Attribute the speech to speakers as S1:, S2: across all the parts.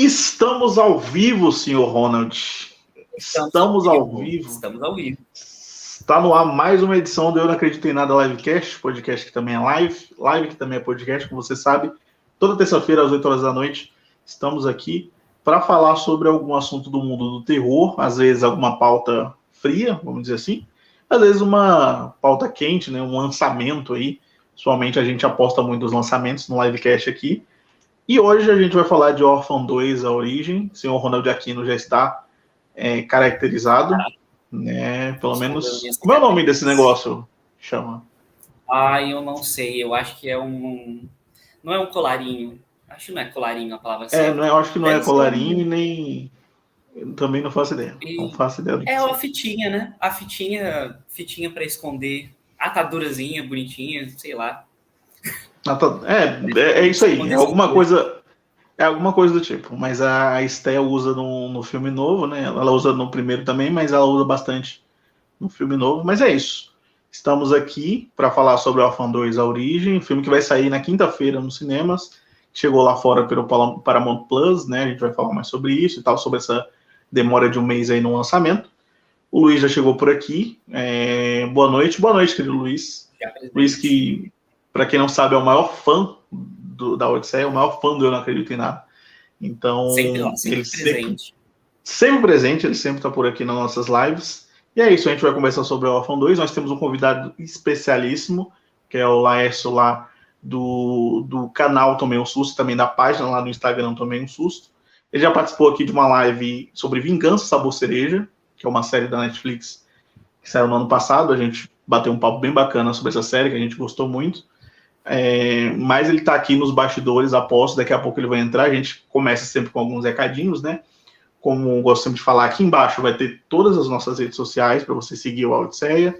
S1: Estamos ao vivo, senhor Ronald. Estamos, Estamos ao, vivo. vivo.
S2: Estamos ao vivo.
S1: Está no ar mais uma edição do Eu Não Acredito em Nada Livecast, podcast que também é live, live que também é podcast, como você sabe. Toda terça-feira, às 8 horas da noite, estamos aqui para falar sobre algum assunto do mundo do terror, às vezes alguma pauta fria, vamos dizer assim, às vezes uma pauta quente, né, um lançamento aí. Somente a gente aposta muito nos lançamentos no livecast aqui. E hoje a gente vai falar de Orphan 2, a origem. O senhor Ronald Aquino já está é, caracterizado, né? Pelo menos. Como é o nome desse negócio? Chama.
S2: Ah, eu não sei. Eu acho que é um. Não é um colarinho. Acho que não é colarinho a palavra
S1: certa. É, não é, eu acho que não é colarinho e nem. Eu também não faço ideia.
S2: E...
S1: Não faço ideia.
S2: É a fitinha, né? A fitinha, fitinha para esconder. Atadurazinha bonitinha, sei lá.
S1: É, é, é isso aí. É alguma coisa. É alguma coisa do tipo. Mas a Estel usa no, no filme novo, né? Ela usa no primeiro também, mas ela usa bastante no filme novo. Mas é isso. Estamos aqui para falar sobre Orphan 2 A Origem, filme que vai sair na quinta-feira nos cinemas. Chegou lá fora pelo Paramount Plus, né? A gente vai falar mais sobre isso e tal, sobre essa demora de um mês aí no lançamento. O Luiz já chegou por aqui. É... Boa noite, boa noite, querido Luiz. Luiz que para quem não sabe, é o maior fã do, da Odisseia, é o maior fã do Eu Não Acredito em Nada. Então,
S2: sempre, sempre ele presente. Sempre,
S1: sempre presente, ele sempre está por aqui nas nossas lives. E é isso, a gente vai conversar sobre o Orphan 2. Nós temos um convidado especialíssimo, que é o Laércio lá do, do canal Tomei um Susto, também da página lá no Instagram Tomei um Susto. Ele já participou aqui de uma live sobre Vingança Sabor Cereja, que é uma série da Netflix que saiu no ano passado. A gente bateu um papo bem bacana sobre essa série, que a gente gostou muito. É, mas ele está aqui nos bastidores, aposto, daqui a pouco ele vai entrar. A gente começa sempre com alguns recadinhos, né? Como gosto sempre de falar, aqui embaixo vai ter todas as nossas redes sociais para você seguir o Odisseia.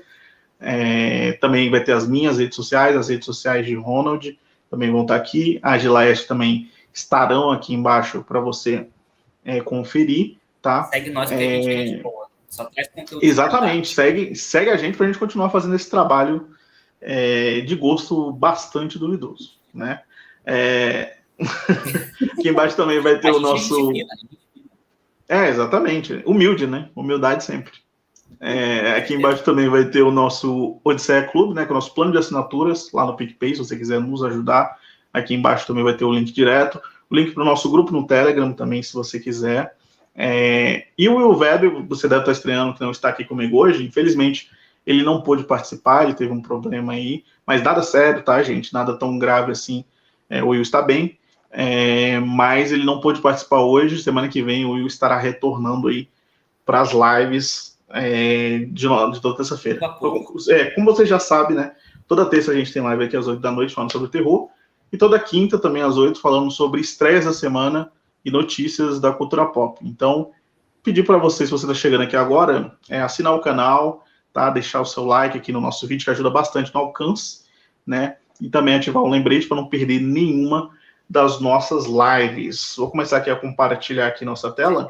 S1: É, também vai ter as minhas redes sociais, as redes sociais de Ronald também vão estar tá aqui. A Gilaeste também estarão aqui embaixo para você é, conferir, tá?
S2: Segue nós, que a gente boa. Só traz
S1: conteúdo. Exatamente, segue, segue a gente para a gente continuar fazendo esse trabalho é, de gosto bastante duvidoso, né? É... Aqui embaixo também vai ter o nosso. É, exatamente. Humilde, né? Humildade sempre. É, aqui embaixo também vai ter o nosso Odisseia Clube, né? Que é o nosso plano de assinaturas lá no PicPay, se você quiser nos ajudar. Aqui embaixo também vai ter o link direto. O link para o nosso grupo no Telegram também, se você quiser. É, e o Will Web, você deve estar estreando, que não está aqui comigo hoje. Infelizmente, ele não pôde participar, ele teve um problema aí, mas nada sério, tá, gente? Nada tão grave assim. É, o Will está bem, é, mas ele não pôde participar hoje. Semana que vem o Will estará retornando aí para as lives é, de, de, toda terça-feira. É, como você já sabe, né? Toda terça a gente tem live aqui às 8 da noite falando sobre terror. E toda quinta, também às 8, falando sobre estreias da semana e notícias da cultura pop. Então, pedir para você, se você está chegando aqui agora, é assinar o canal, tá? Deixar o seu like aqui no nosso vídeo, que ajuda bastante no alcance, né? E também ativar o lembrete para não perder nenhuma das nossas lives. Vou começar aqui a compartilhar aqui nossa tela,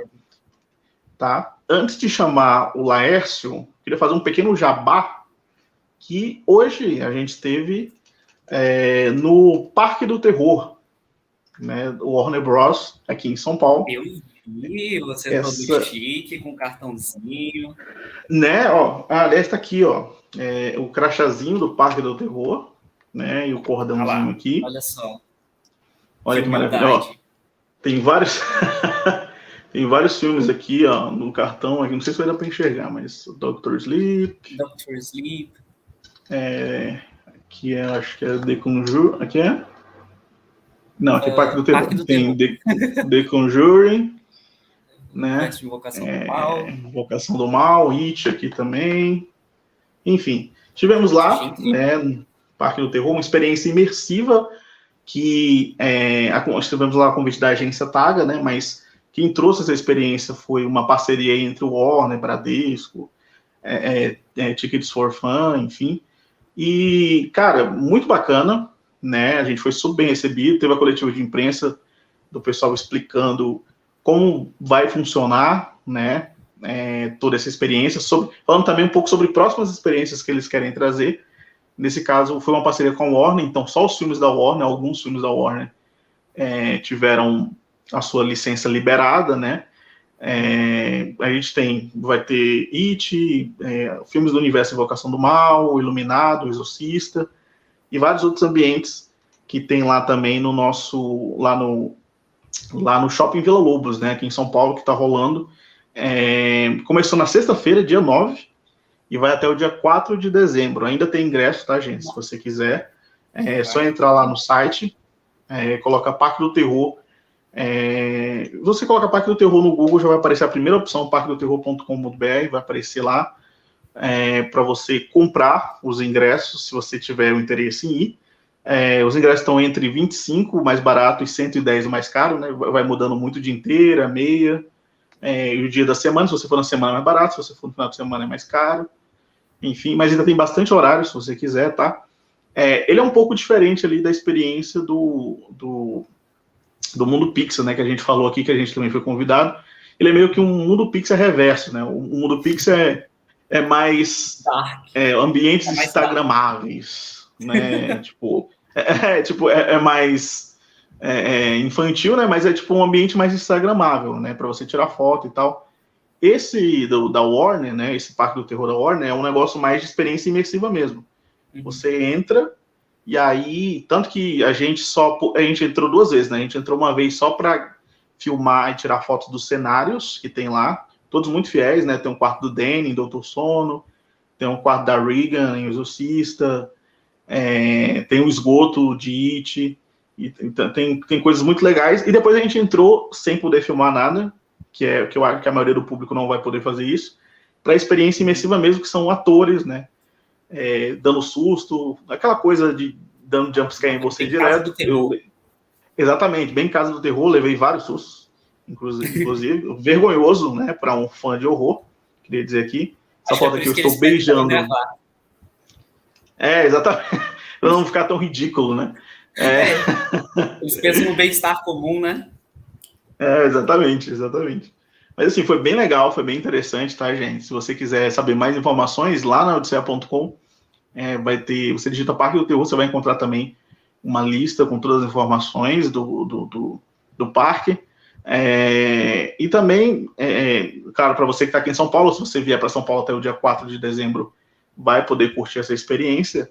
S1: tá? Antes de chamar o Laércio, queria fazer um pequeno jabá que hoje a gente teve é, no Parque do Terror, né? O Warner Bros. aqui em São Paulo.
S2: Você é Essa... todo chique, com cartãozinho.
S1: Né, ó. Aliás, tá aqui, ó. É, o crachazinho do Parque do Terror, né? E o cordãozinho aqui.
S2: Olha só.
S1: Olha que, que maravilha. tem vários. tem vários filmes aqui, ó, no cartão. Aqui. Não sei se vai dar para enxergar, mas Doctor Sleep.
S2: Doctor Sleep.
S1: É, aqui é, acho que é The Conjuring. Aqui é? Não, aqui é Parque do Terror. Parque do tem Terror. The, The Conjuring né?
S2: Invocação é, do Mal.
S1: Invocação do Mal, It aqui também. Enfim, tivemos lá, né, Parque do Terror, uma experiência imersiva que é, tivemos lá a convite da agência Taga, né? Mas quem trouxe essa experiência foi uma parceria entre o Warner, Bradesco, é, é, é, Tickets for Fun, enfim. E, cara, muito bacana, né? A gente foi super bem recebido, teve a coletiva de imprensa do pessoal explicando como vai funcionar, né, é, toda essa experiência, sobre, falando também um pouco sobre próximas experiências que eles querem trazer. Nesse caso, foi uma parceria com a Warner, então só os filmes da Warner, alguns filmes da Warner, é, tiveram a sua licença liberada, né? É, a gente tem, vai ter It, é, filmes do universo Invocação do Mal, Iluminado, Exorcista e vários outros ambientes que tem lá também no nosso, lá no, lá no Shopping Vila Lobos, né, aqui em São Paulo, que está rolando. É, começou na sexta-feira, dia 9, e vai até o dia 4 de dezembro. Ainda tem ingresso, tá, gente? Se você quiser, é só entrar lá no site, é, coloca Parque do Terror é, você coloca Parque do Terror no Google, já vai aparecer a primeira opção, parquedoterror.com.br, vai aparecer lá é, para você comprar os ingressos, se você tiver o interesse em ir. É, os ingressos estão entre 25 mais barato e 110 mais caro, né? Vai mudando muito dia inteira, meia, é, e o dia da semana. Se você for na semana é mais barato, se você for no final de semana é mais caro. Enfim, mas ainda tem bastante horário, se você quiser, tá? É, ele é um pouco diferente ali da experiência do, do do mundo Pixar, né, que a gente falou aqui, que a gente também foi convidado. Ele é meio que um mundo Pixar reverso, né? O mundo Pixar é, é mais é, ambientes é instagramáveis, né? tipo, é, é, tipo, é, é mais é, infantil, né? Mas é tipo um ambiente mais instagramável, né? Para você tirar foto e tal. Esse do, da Warner, né? Esse parque do terror da Warner é um negócio mais de experiência imersiva mesmo. Uhum. Você entra e aí, tanto que a gente só. A gente entrou duas vezes, né? A gente entrou uma vez só para filmar e tirar fotos dos cenários que tem lá. Todos muito fiéis, né? Tem um quarto do Danny, Doutor Sono. Tem um quarto da Regan, em Exorcista. É, tem um esgoto de It. E, então, tem, tem coisas muito legais. E depois a gente entrou sem poder filmar nada, que é que eu acho que a maioria do público não vai poder fazer isso, para a experiência imersiva mesmo, que são atores, né? é, dando susto, aquela coisa de dando jumpscare em você bem direto. Eu, exatamente, bem em casa do terror, levei vários sustos, inclusive, inclusive vergonhoso, né, para um fã de horror, queria dizer aqui. Só Acho falta é que eu estou beijando. É, exatamente. para não ficar tão ridículo, né?
S2: É. Eles pensam no bem-estar comum, né?
S1: É, exatamente, exatamente. Mas assim, foi bem legal, foi bem interessante, tá, gente? Se você quiser saber mais informações, lá na odisseia.com é, vai ter, você digita Parque do Terror, você vai encontrar também uma lista com todas as informações do, do, do, do parque. É, e também, é, é claro, para você que está aqui em São Paulo, se você vier para São Paulo até o dia 4 de dezembro, vai poder curtir essa experiência.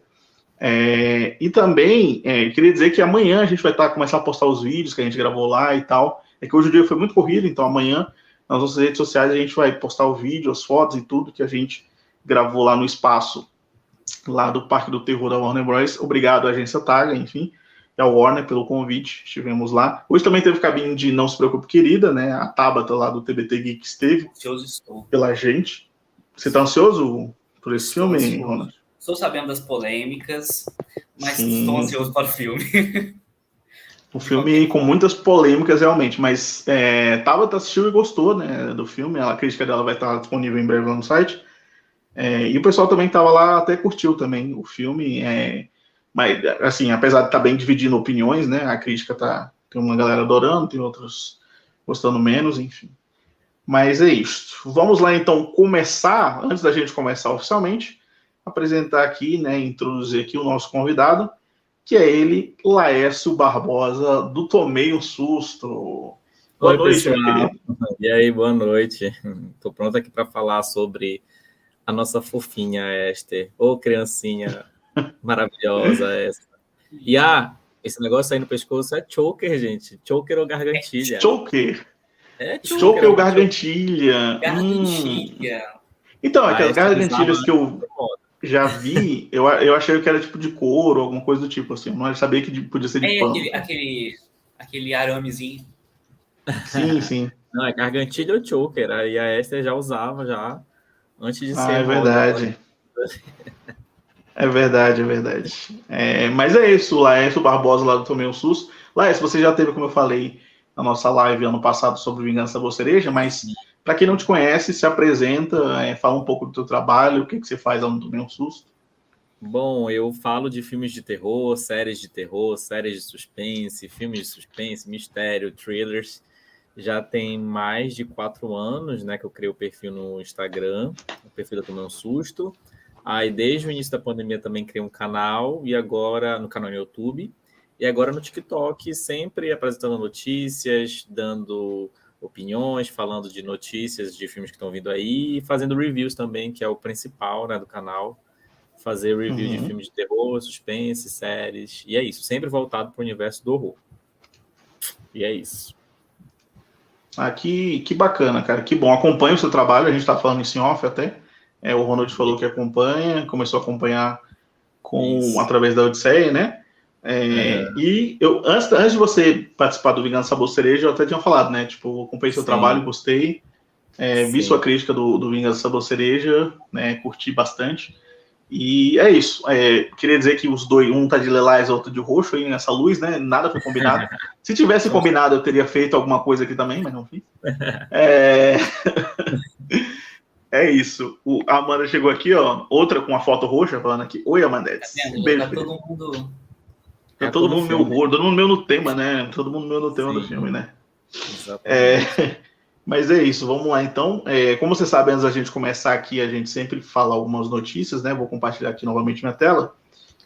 S1: É, e também, é, queria dizer que amanhã a gente vai estar tá, começar a postar os vídeos que a gente gravou lá e tal. É que hoje o dia foi muito corrido, então amanhã nas nossas redes sociais a gente vai postar o vídeo, as fotos e tudo que a gente gravou lá no espaço lá do Parque do Terror da Warner Bros. Obrigado à agência Taga, enfim, e ao Warner pelo convite. Estivemos lá. Hoje também teve cabine de Não Se Preocupe Querida, né? A Tabata lá do TBT Geek esteve
S2: ansioso estou.
S1: pela gente. Você está ansioso por esse filme. Ronald?
S2: Estou sabendo das polêmicas, mas Sim. estou ansioso para o filme.
S1: O filme com muitas polêmicas, realmente, mas é, Tabata assistiu e gostou né, do filme. A crítica dela vai estar disponível em breve lá no site. É, e o pessoal também estava lá, até curtiu também o filme. É, mas, assim, apesar de estar tá bem dividindo opiniões, né? A crítica tá. Tem uma galera adorando, tem outros gostando menos, enfim. Mas é isso. Vamos lá então começar, antes da gente começar oficialmente, apresentar aqui, né, introduzir aqui o nosso convidado que é ele, Laércio Barbosa, do Tomei um Susto.
S3: Boa Oi, noite, pessoal. E aí, boa noite. Estou pronto aqui para falar sobre a nossa fofinha Esther. Ô, oh, criancinha maravilhosa essa. E ah, esse negócio aí no pescoço é choker, gente. Choker ou gargantilha?
S1: É choker. É ou gargantilha. Gargantilha. Hum. Então, aquelas gargantilhas que eu já vi, eu, eu achei que era tipo de couro, alguma coisa do tipo, assim. Eu não sabia que podia ser de é,
S2: pano. Aquele, aquele, aquele aramezinho.
S1: Sim, sim.
S3: Não, é gargantilha ou choker. Aí a Esther já usava já antes de
S1: ah,
S3: ser.
S1: É verdade. É verdade, é verdade. É, mas é isso, Laércio Barbosa lá do Tomei um Susto. Laércio, você já teve, como eu falei, na nossa live ano passado sobre Vingança da Cereja, mas para quem não te conhece, se apresenta, é, fala um pouco do teu trabalho, o que, que você faz lá no Tomei um Susto.
S3: Bom, eu falo de filmes de terror, séries de terror, séries de suspense, filmes de suspense, mistério, thrillers. Já tem mais de quatro anos né, que eu criei o perfil no Instagram, o perfil da Tomei um Susto. Aí, desde o início da pandemia, também criei um canal, e agora no canal no YouTube. E agora no TikTok, sempre apresentando notícias, dando opiniões, falando de notícias de filmes que estão vindo aí, e fazendo reviews também, que é o principal né, do canal. Fazer review uhum. de filmes de terror, suspense, séries. E é isso, sempre voltado para o universo do horror. E é isso.
S1: Ah, que, que bacana, cara. Que bom. Acompanha o seu trabalho, a gente está falando em off até. É, o Ronald falou que acompanha, começou a acompanhar com através da Odisseia, né? É, é. E eu, antes, antes de você participar do Vingança Sabor Cereja, eu até tinha falado, né? Tipo, acompanhei seu Sim. trabalho, gostei. É, vi sua crítica do, do Vingança Sabor Cereja, né? Curti bastante. E é isso. É, queria dizer que os dois, um tá de lilás, outro de roxo aí nessa luz, né? Nada foi combinado. Se tivesse combinado, eu teria feito alguma coisa aqui também, mas não fiz. É, é isso. O, a Amanda chegou aqui, ó. Outra com a foto roxa, falando aqui. Oi, Amandetes. Tá
S2: Beijo, tá todo mundo.
S1: Tá, tá todo mundo meu horror, todo mundo meu no tema, né? Todo mundo meu no tema Sim. do filme, né? Exatamente. É, mas é isso, vamos lá então. É, como você sabe, antes da gente começar aqui, a gente sempre fala algumas notícias, né? Vou compartilhar aqui novamente minha tela.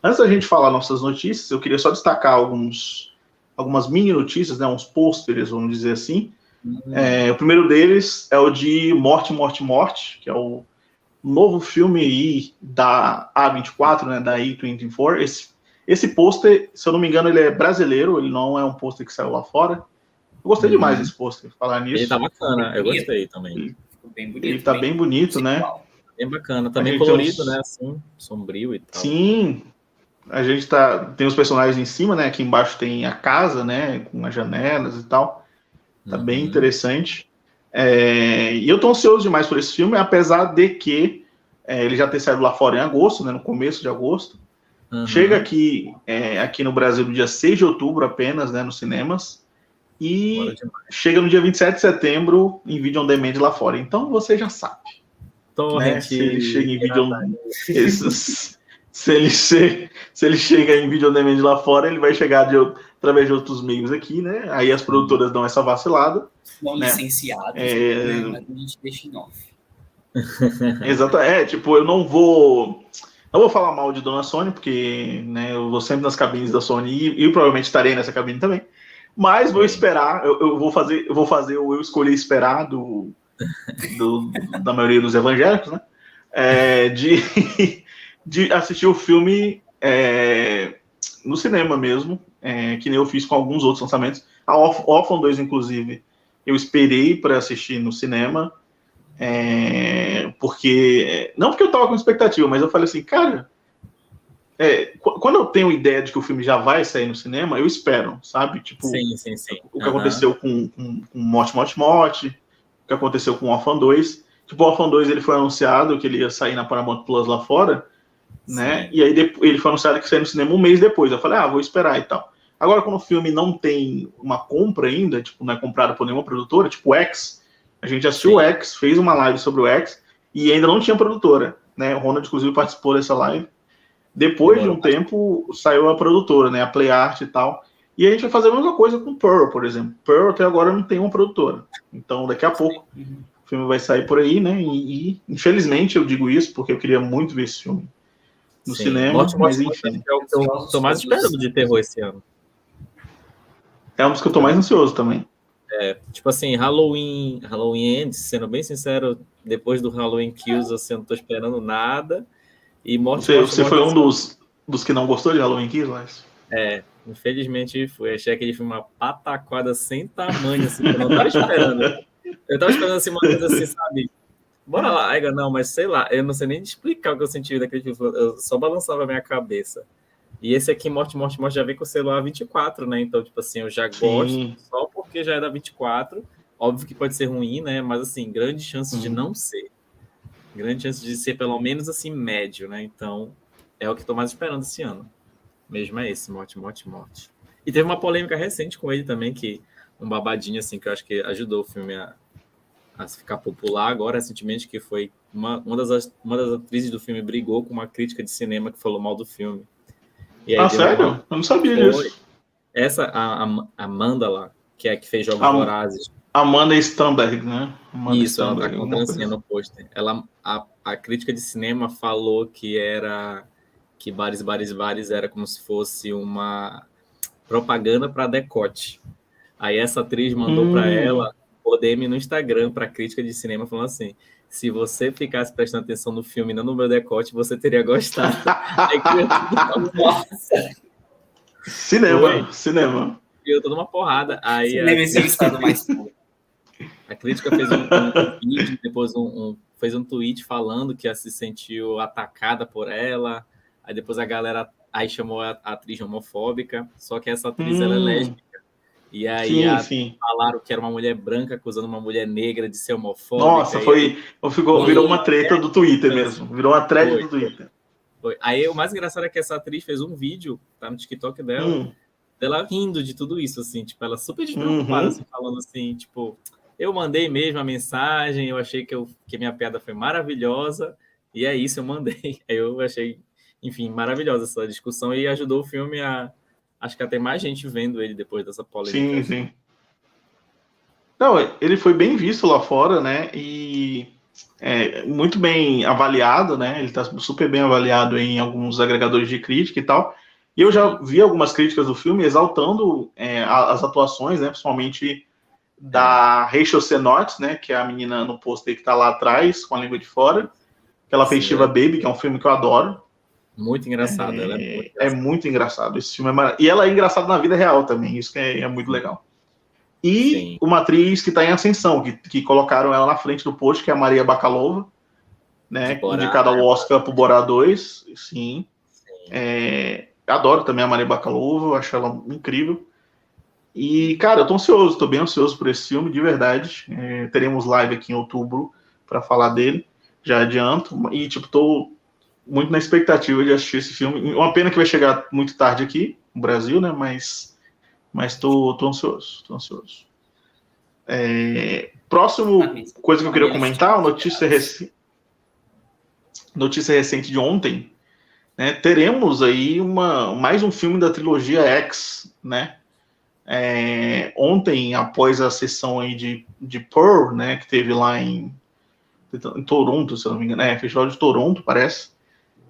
S1: Antes da gente falar nossas notícias, eu queria só destacar alguns, algumas mini notícias, né? Uns pôsteres, vamos dizer assim. Uhum. É, o primeiro deles é o de Morte, Morte, Morte, que é o novo filme aí da A24, né? Da A24. Esse, esse pôster, se eu não me engano, ele é brasileiro, ele não é um pôster que saiu lá fora. Eu gostei uhum. demais desse pôster, falar nisso.
S3: Ele tá bacana, eu gostei também. Ele,
S1: bem bonito, ele tá bem, bem bonito, né?
S3: Bem bacana, também colorido, né? Assim, sombrio e tal.
S1: Sim, a gente tá. Tem os personagens em cima, né? Aqui embaixo tem a casa, né? Com as janelas e tal. Tá uhum. bem interessante. É, e eu tô ansioso demais por esse filme, apesar de que é, ele já ter saído lá fora em agosto, né? No começo de agosto. Uhum. Chega aqui, é, aqui no Brasil no dia 6 de outubro apenas, né? Nos cinemas. E chega no dia 27 de setembro em vídeo on demand lá fora. Então você já sabe. Né? Se ele chega em vídeo on... se, ele se, se ele chega em vídeo on demand lá fora, ele vai chegar de, através de outros meios aqui, né? Aí as produtoras dão essa vacilada.
S2: Não
S1: né?
S2: licenciados, é... né? mas a gente deixa em off.
S1: Exato, é, tipo, eu não vou. Não vou falar mal de Dona Sony, porque né, eu vou sempre nas cabines da Sony e, provavelmente estarei nessa cabine também. Mas vou esperar, eu, eu, vou fazer, eu vou fazer o eu escolher esperar do, do, da maioria dos evangélicos, né? É, de, de assistir o filme é, no cinema mesmo, é, que nem eu fiz com alguns outros lançamentos. A Orphan 2, inclusive, eu esperei para assistir no cinema, é, porque. Não porque eu tava com expectativa, mas eu falei assim, cara, é, quando eu tenho ideia de que o filme já vai sair no cinema, eu espero, sabe? Tipo,
S3: sim, sim, sim.
S1: o que uhum. aconteceu com, com, com Morte, Morte, Morte, o que aconteceu com Orphan 2. Tipo, o Orphan 2 ele foi anunciado que ele ia sair na Paramount Plus lá fora, né? E aí ele foi anunciado que saiu no cinema um mês depois. Eu falei, ah, vou esperar e tal. Agora, quando o filme não tem uma compra ainda, tipo, não é comprado por nenhuma produtora, tipo X, a gente assistiu o X, fez uma live sobre o X e ainda não tinha produtora, né? O Ronald, inclusive, participou dessa live. Depois de um tempo, saiu a produtora, né? A Play Art e tal. E a gente vai fazer a mesma coisa com Pearl, por exemplo. Pearl até agora não tem uma produtora. Então, daqui a pouco, o filme vai sair por aí, né? E, e infelizmente eu digo isso porque eu queria muito ver esse filme no Sim. cinema, Morte, mas enfim.
S3: É o que eu tô mais esperando de terror esse ano.
S1: É um dos que eu tô mais ansioso também.
S3: É, tipo assim, Halloween, Halloween Ends, sendo bem sincero, depois do Halloween Kills, assim, eu não tô esperando nada. E Morte,
S1: você, você foi um dos, dos que não gostou de Halloween Kills, mas...
S3: É, infelizmente foi. Achei aquele filme uma pataquada sem tamanho, assim, eu não tava esperando. Eu tava esperando assim, uma coisa assim, sabe? Bora lá, Aiga, não, mas sei lá, eu não sei nem explicar o que eu senti daquele filme, eu só balançava a minha cabeça. E esse aqui, Morte, Morte, Morte, já vem com o celular 24, né? Então, tipo assim, eu já gosto Sim. só porque já da 24. Óbvio que pode ser ruim, né? Mas, assim, grandes chances de não ser grande chance de ser pelo menos assim médio, né? Então é o que estou mais esperando esse ano. Mesmo é esse, morte, morte, morte. E teve uma polêmica recente com ele também, que um babadinho assim que eu acho que ajudou o filme a, a ficar popular agora recentemente, que foi uma, uma, das, uma das atrizes do filme brigou com uma crítica de cinema que falou mal do filme.
S1: ah, sério? Uma... Eu não sabia disso.
S3: Essa, a, a Amanda lá, que é que fez Jogos a... Vorazes,
S1: Amanda Stamberg, né? Amanda
S3: Isso, Stamberg, a trancinha no pôster. Ela, a, a crítica de cinema falou que era que Bares, Bares, Bares era como se fosse uma propaganda para decote. Aí essa atriz mandou hum. para ela o DM no Instagram para crítica de cinema falando assim: se você ficasse prestando atenção no filme, não no meu decote, você teria gostado.
S1: Cinema, cinema.
S3: Eu tô numa porrada. Aí
S2: a... estado mais
S3: A crítica fez um, um vídeo, depois um, um, fez um tweet falando que ela se sentiu atacada por ela. Aí depois a galera aí chamou a, a atriz homofóbica. Só que essa atriz hum. ela é hum. lésbica. E aí sim, a, sim. falaram que era uma mulher branca acusando uma mulher negra de ser homofóbica.
S1: Nossa, foi, ficou, virou uma treta do Twitter mesmo. Virou uma treta do Twitter.
S3: Foi. Aí o mais engraçado é que essa atriz fez um vídeo, tá no TikTok dela, hum. Dela rindo de tudo isso, assim, tipo, ela super despreocupada, uhum. assim, falando assim, tipo, eu mandei mesmo a mensagem, eu achei que, eu, que minha piada foi maravilhosa, e é isso, eu mandei. Aí eu achei, enfim, maravilhosa essa discussão e ajudou o filme a, acho que até mais gente vendo ele depois dessa polêmica.
S1: Sim, sim. Não, ele foi bem visto lá fora, né? E é, muito bem avaliado, né? Ele está super bem avaliado em alguns agregadores de crítica e tal. E eu já vi algumas críticas do filme exaltando é, as atuações, né? Principalmente da Rachel Sennott, né? Que é a menina no pôster que está lá atrás, com a língua de fora. Que ela fez Shiva Baby, que é um filme que eu adoro.
S3: Muito engraçado, é, ela é muito,
S1: é muito engraçado. Esse filme é mar... E ela é engraçada na vida real também, isso que é, é muito legal. E Sim. uma atriz que está em ascensão, que, que colocaram ela na frente do post, que é a Maria Bakalova, né? indicada ao Oscar por Borá 2. Sim. Sim. É, adoro também a Maria Bakalova, acho ela incrível. E, cara, eu tô ansioso, tô bem ansioso por esse filme, de verdade. É, teremos live aqui em outubro para falar dele, já adianto. E, tipo, tô muito na expectativa de assistir esse filme. Uma pena que vai chegar muito tarde aqui no Brasil, né? Mas, mas tô, tô ansioso, tô ansioso. É, próximo coisa que eu queria comentar, notícia recente, notícia recente de ontem, né? Teremos aí uma mais um filme da trilogia X, né? É, ontem, após a sessão aí de, de Pearl, né, que teve lá em, em Toronto, se não me engano, é, Festival de Toronto, parece,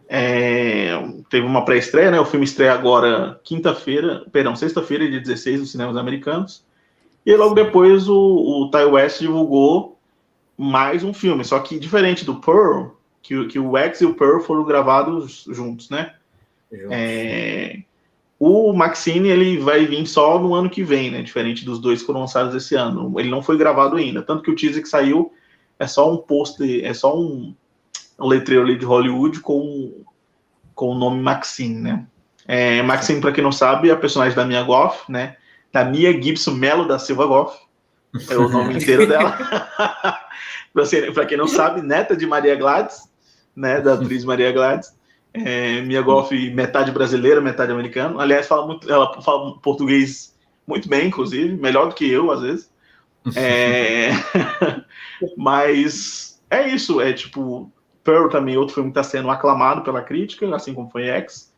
S1: é, teve uma pré-estreia, né? O filme estreia agora quinta-feira, perdão, sexta-feira, dia 16, nos cinemas americanos. E logo depois o, o Ty West divulgou mais um filme, só que diferente do Pearl, que, que o X e o Pearl foram gravados juntos, né? É, o Maxine ele vai vir só no ano que vem, né? Diferente dos dois que foram lançados esse ano. Ele não foi gravado ainda. Tanto que o teaser que saiu é só um pôster, é só um, um letreiro ali de Hollywood com, com o nome Maxine, né? É, Maxine, para quem não sabe, é a personagem da Mia Goff, né? Da Mia Gibson Melo da Silva Goff. É o nome inteiro dela. para quem não sabe, neta de Maria Gladys, né? Da atriz Maria Gladys. É, Mia metade brasileira, metade americana. Aliás, fala muito, ela fala português muito bem, inclusive, melhor do que eu, às vezes. É... Mas é isso, é tipo, Pearl também, outro filme que está sendo aclamado pela crítica, assim como foi X.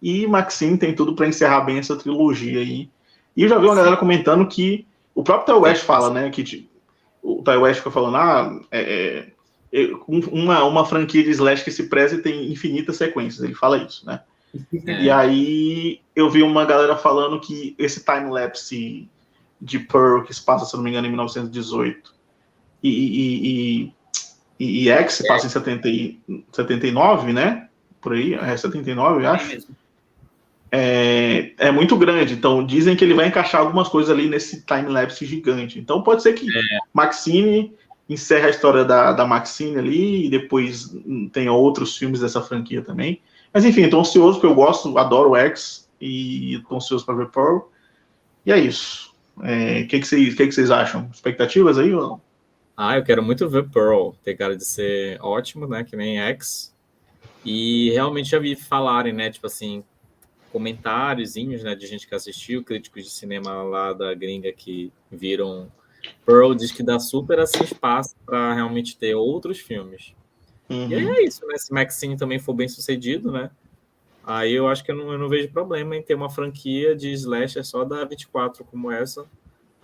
S1: E Maxine tem tudo para encerrar bem essa trilogia aí. E eu já vi uma galera comentando que o próprio Ty West fala, né? Que tipo, o Ty West fica falando, ah, é, é, uma, uma franquia de slash que se preze tem infinitas sequências. Ele fala isso, né? É. E aí eu vi uma galera falando que esse time-lapse de Pearl, que se passa, se não me engano, em 1918, e, e, e e, X se passa em 70 e, 79, né? Por aí, é 79, eu acho. É, é muito grande, então dizem que ele vai encaixar algumas coisas ali nesse time-lapse gigante. Então pode ser que é. Maxine encerre a história da, da Maxine ali e depois tenha outros filmes dessa franquia também. Mas enfim, estou ansioso porque eu gosto, adoro o X e estou ansioso para ver Pearl. E é isso. O é, que, que, vocês, que, que vocês acham? Expectativas aí ou não?
S3: Ah, eu quero muito ver Pearl. Tem cara de ser ótimo, né? Que nem X. E realmente já vi falarem, né? Tipo assim, comentáriozinhos, né? De gente que assistiu, críticos de cinema lá da gringa que viram Pearl. Diz que dá super assim, espaço para realmente ter outros filmes. Uhum. E aí é isso, né? Se Maxine também for bem sucedido, né? Aí eu acho que eu não, eu não vejo problema em ter uma franquia de slasher só da 24 como essa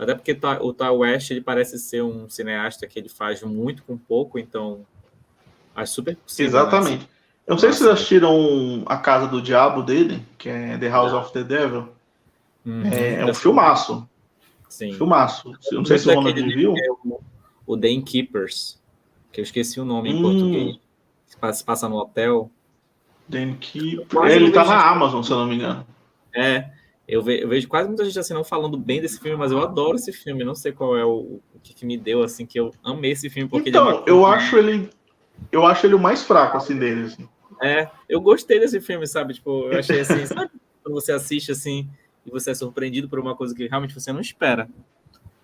S3: até porque o Ty West ele parece ser um cineasta que ele faz muito com pouco, então acho super possível.
S1: Né, Exatamente. Né? Eu não sei se vocês assistiram A Casa do Diabo dele, que é The House of the Devil. Uhum. É, é, um filmaço.
S3: Sim.
S1: Filmaço. Não sei se o Ronald viu. É
S3: o, o The Innkeepers, que eu esqueci o nome hum. em português. Se passa no hotel.
S1: The Innkeepers. Ele tá na Amazon, se eu não me engano.
S3: É. Eu, ve, eu, vejo quase muita gente assim não falando bem desse filme, mas eu adoro esse filme. Não sei qual é o, o que, que, me deu assim que eu amei esse filme porque
S1: então, é eu acho ele eu acho ele o mais fraco assim dele assim.
S3: É, eu gostei desse filme, sabe? Tipo, eu achei assim, sabe? Quando você assiste assim e você é surpreendido por uma coisa que realmente você não espera.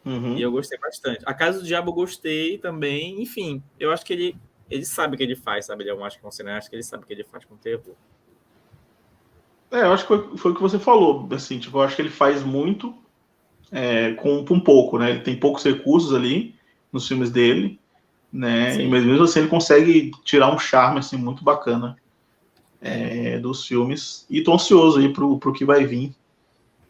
S3: Uhum. E eu gostei bastante. A Casa do Diabo eu gostei também. Enfim, eu acho que ele, ele sabe o que ele faz, sabe? Ele é um acho que é um cineasta que ele sabe o que ele faz com terror.
S1: É, eu acho que foi, foi o que você falou. Assim, tipo, eu acho que ele faz muito é, com, com pouco, né? Ele tem poucos recursos ali nos filmes dele, né? Sim. E mesmo assim ele consegue tirar um charme assim muito bacana é, dos filmes. E tô ansioso aí pro, pro que vai vir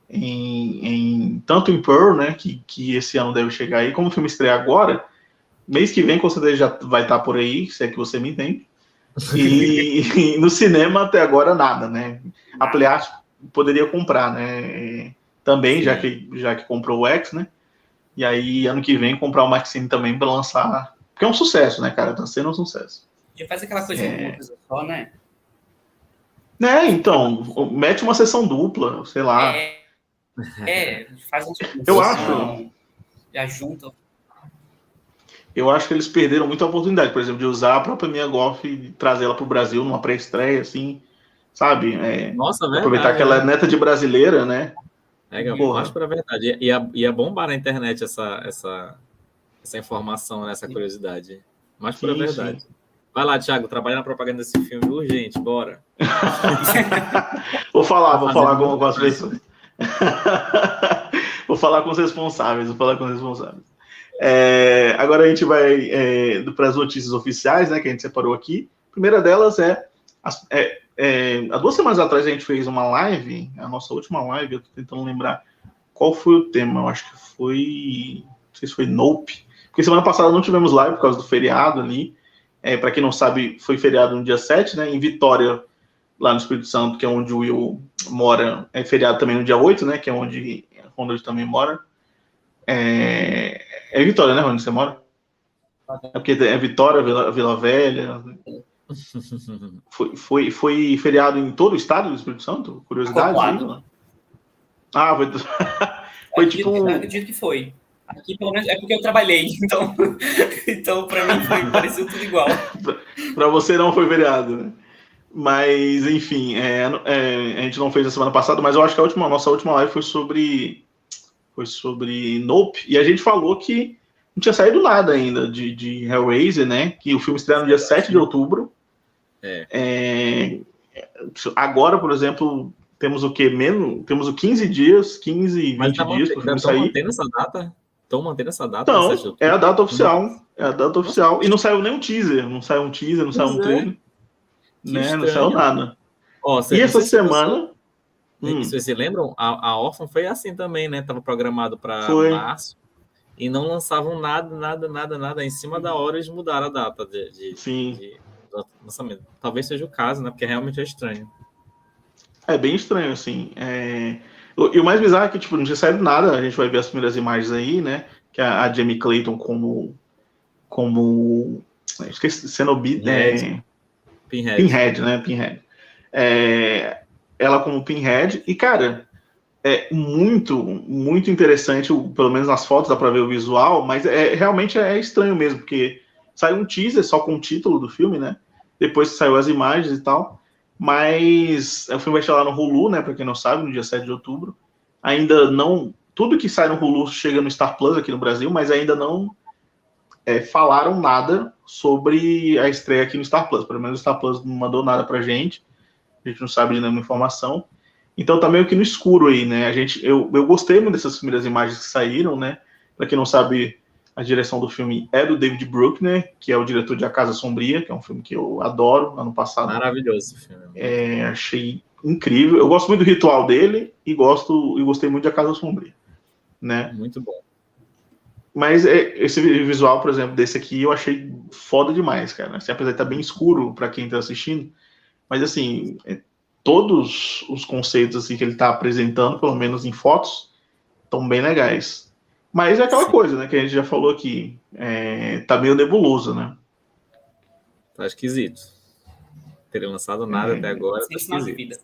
S1: em, em, tanto em Pearl, né, que, que esse ano deve chegar aí, como o filme estreia agora, mês que vem com certeza já vai estar por aí, se é que você me entende. E, e no cinema até agora nada, né? A Playart poderia comprar, né? Também, já que, já que comprou o X, né? E aí, ano que vem, comprar o Maxine também para lançar. Porque é um sucesso, né, cara? Tá sendo um sucesso.
S2: E faz aquela coisa é... só, né?
S1: Né, então, mete uma sessão dupla, sei lá.
S2: É, é, faz um
S1: Eu acho.
S2: Já junta.
S1: Eu acho que eles perderam muita oportunidade, por exemplo, de usar a própria Minha Golf e trazer ela para o Brasil numa pré-estreia, assim, sabe? É,
S3: Nossa, verdade.
S1: Aproveitar que ela é neta de brasileira, né?
S3: É, eu acho para verdade. E ia, ia bombar na internet essa, essa, essa informação, né, essa curiosidade. Mas para verdade. Sim. Vai lá, Thiago, trabalha na propaganda desse filme urgente, bora.
S1: vou falar, vou falar com, com as pessoas. vou falar com os responsáveis, vou falar com os responsáveis. É, agora a gente vai é, para as notícias oficiais, né, que a gente separou aqui. A primeira delas é, é, é, há duas semanas atrás a gente fez uma live, a nossa última live, eu estou tentando lembrar qual foi o tema, eu acho que foi, não sei se foi Nope, porque semana passada não tivemos live por causa do feriado ali, é, para quem não sabe, foi feriado no dia 7, né, em Vitória, lá no Espírito Santo, que é onde o Will mora, é feriado também no dia 8, né? Que é onde Ronald também mora. É, é Vitória, né, onde você mora? É porque é Vitória, Vila, Vila Velha. Foi, foi, foi feriado em todo o estado do Espírito Santo? Curiosidade? Aí, ah, foi,
S2: foi eu tipo. Acredito, acredito que foi. Aqui, pelo menos, é porque eu trabalhei, então, então para mim foi, pareceu tudo igual.
S1: para você não foi feriado, né? Mas, enfim, é, é, a gente não fez na semana passada, mas eu acho que a última, nossa última live foi sobre foi sobre Nope, e a gente falou que não tinha saído nada ainda de, de Hellraiser, né? Que o filme estreia no dia 7 de outubro. É. É, agora, por exemplo, temos o que? Menos, temos o 15 dias, 15, 20 mas tá dias para o filme sair.
S3: mantendo essa data? Estão mantendo essa data?
S1: Não, é a data oficial. É a data oficial. E não saiu nem um teaser. Não saiu um teaser, não saiu um é. trailer né? Não saiu nada.
S3: Oh, e essa semana. Você, hum. Vocês se lembram? A, a Orphan foi assim também, né? Estava programado para março e não lançavam nada, nada, nada, nada. Em cima da hora eles mudaram a data de, de,
S1: Sim.
S3: de lançamento. Talvez seja o caso, né? Porque realmente é estranho.
S1: É bem estranho, assim. É... E o mais bizarro é que, tipo, não tinha saído nada. A gente vai ver as primeiras imagens aí, né? Que a, a Jamie Clayton como. Como. Esqueci, Cenobi, né? Pinhead. Pinhead, né? Pinhead. É, ela como Pinhead. E, cara, é muito, muito interessante, pelo menos nas fotos dá pra ver o visual, mas é realmente é estranho mesmo, porque saiu um teaser só com o título do filme, né? Depois saiu as imagens e tal. Mas o filme vai estar lá no Hulu, né? Pra quem não sabe, no dia 7 de outubro. Ainda não. Tudo que sai no Hulu chega no Star Plus aqui no Brasil, mas ainda não é, falaram nada sobre a estreia aqui no Star Plus. Pelo menos o Star Plus não mandou nada pra gente. A gente não sabe de nenhuma informação. Então tá meio que no escuro aí, né? A gente, eu, eu gostei muito dessas primeiras imagens que saíram, né? Pra quem não sabe, a direção do filme é do David Bruckner, que é o diretor de A Casa Sombria, que é um filme que eu adoro, ano passado.
S3: Maravilhoso esse filme.
S1: É, achei incrível. Eu gosto muito do ritual dele e gosto e gostei muito de A Casa Sombria, né?
S3: Muito bom.
S1: Mas é, esse visual, por exemplo, desse aqui eu achei foda demais, cara. Assim, apesar de estar tá bem escuro para quem está assistindo, mas assim, é, todos os conceitos assim, que ele está apresentando, pelo menos em fotos, estão bem legais. Mas é aquela Sim. coisa, né, que a gente já falou aqui, é, tá meio nebuloso, né?
S3: Tá esquisito. Ter lançado nada é. até agora, tá esquisito.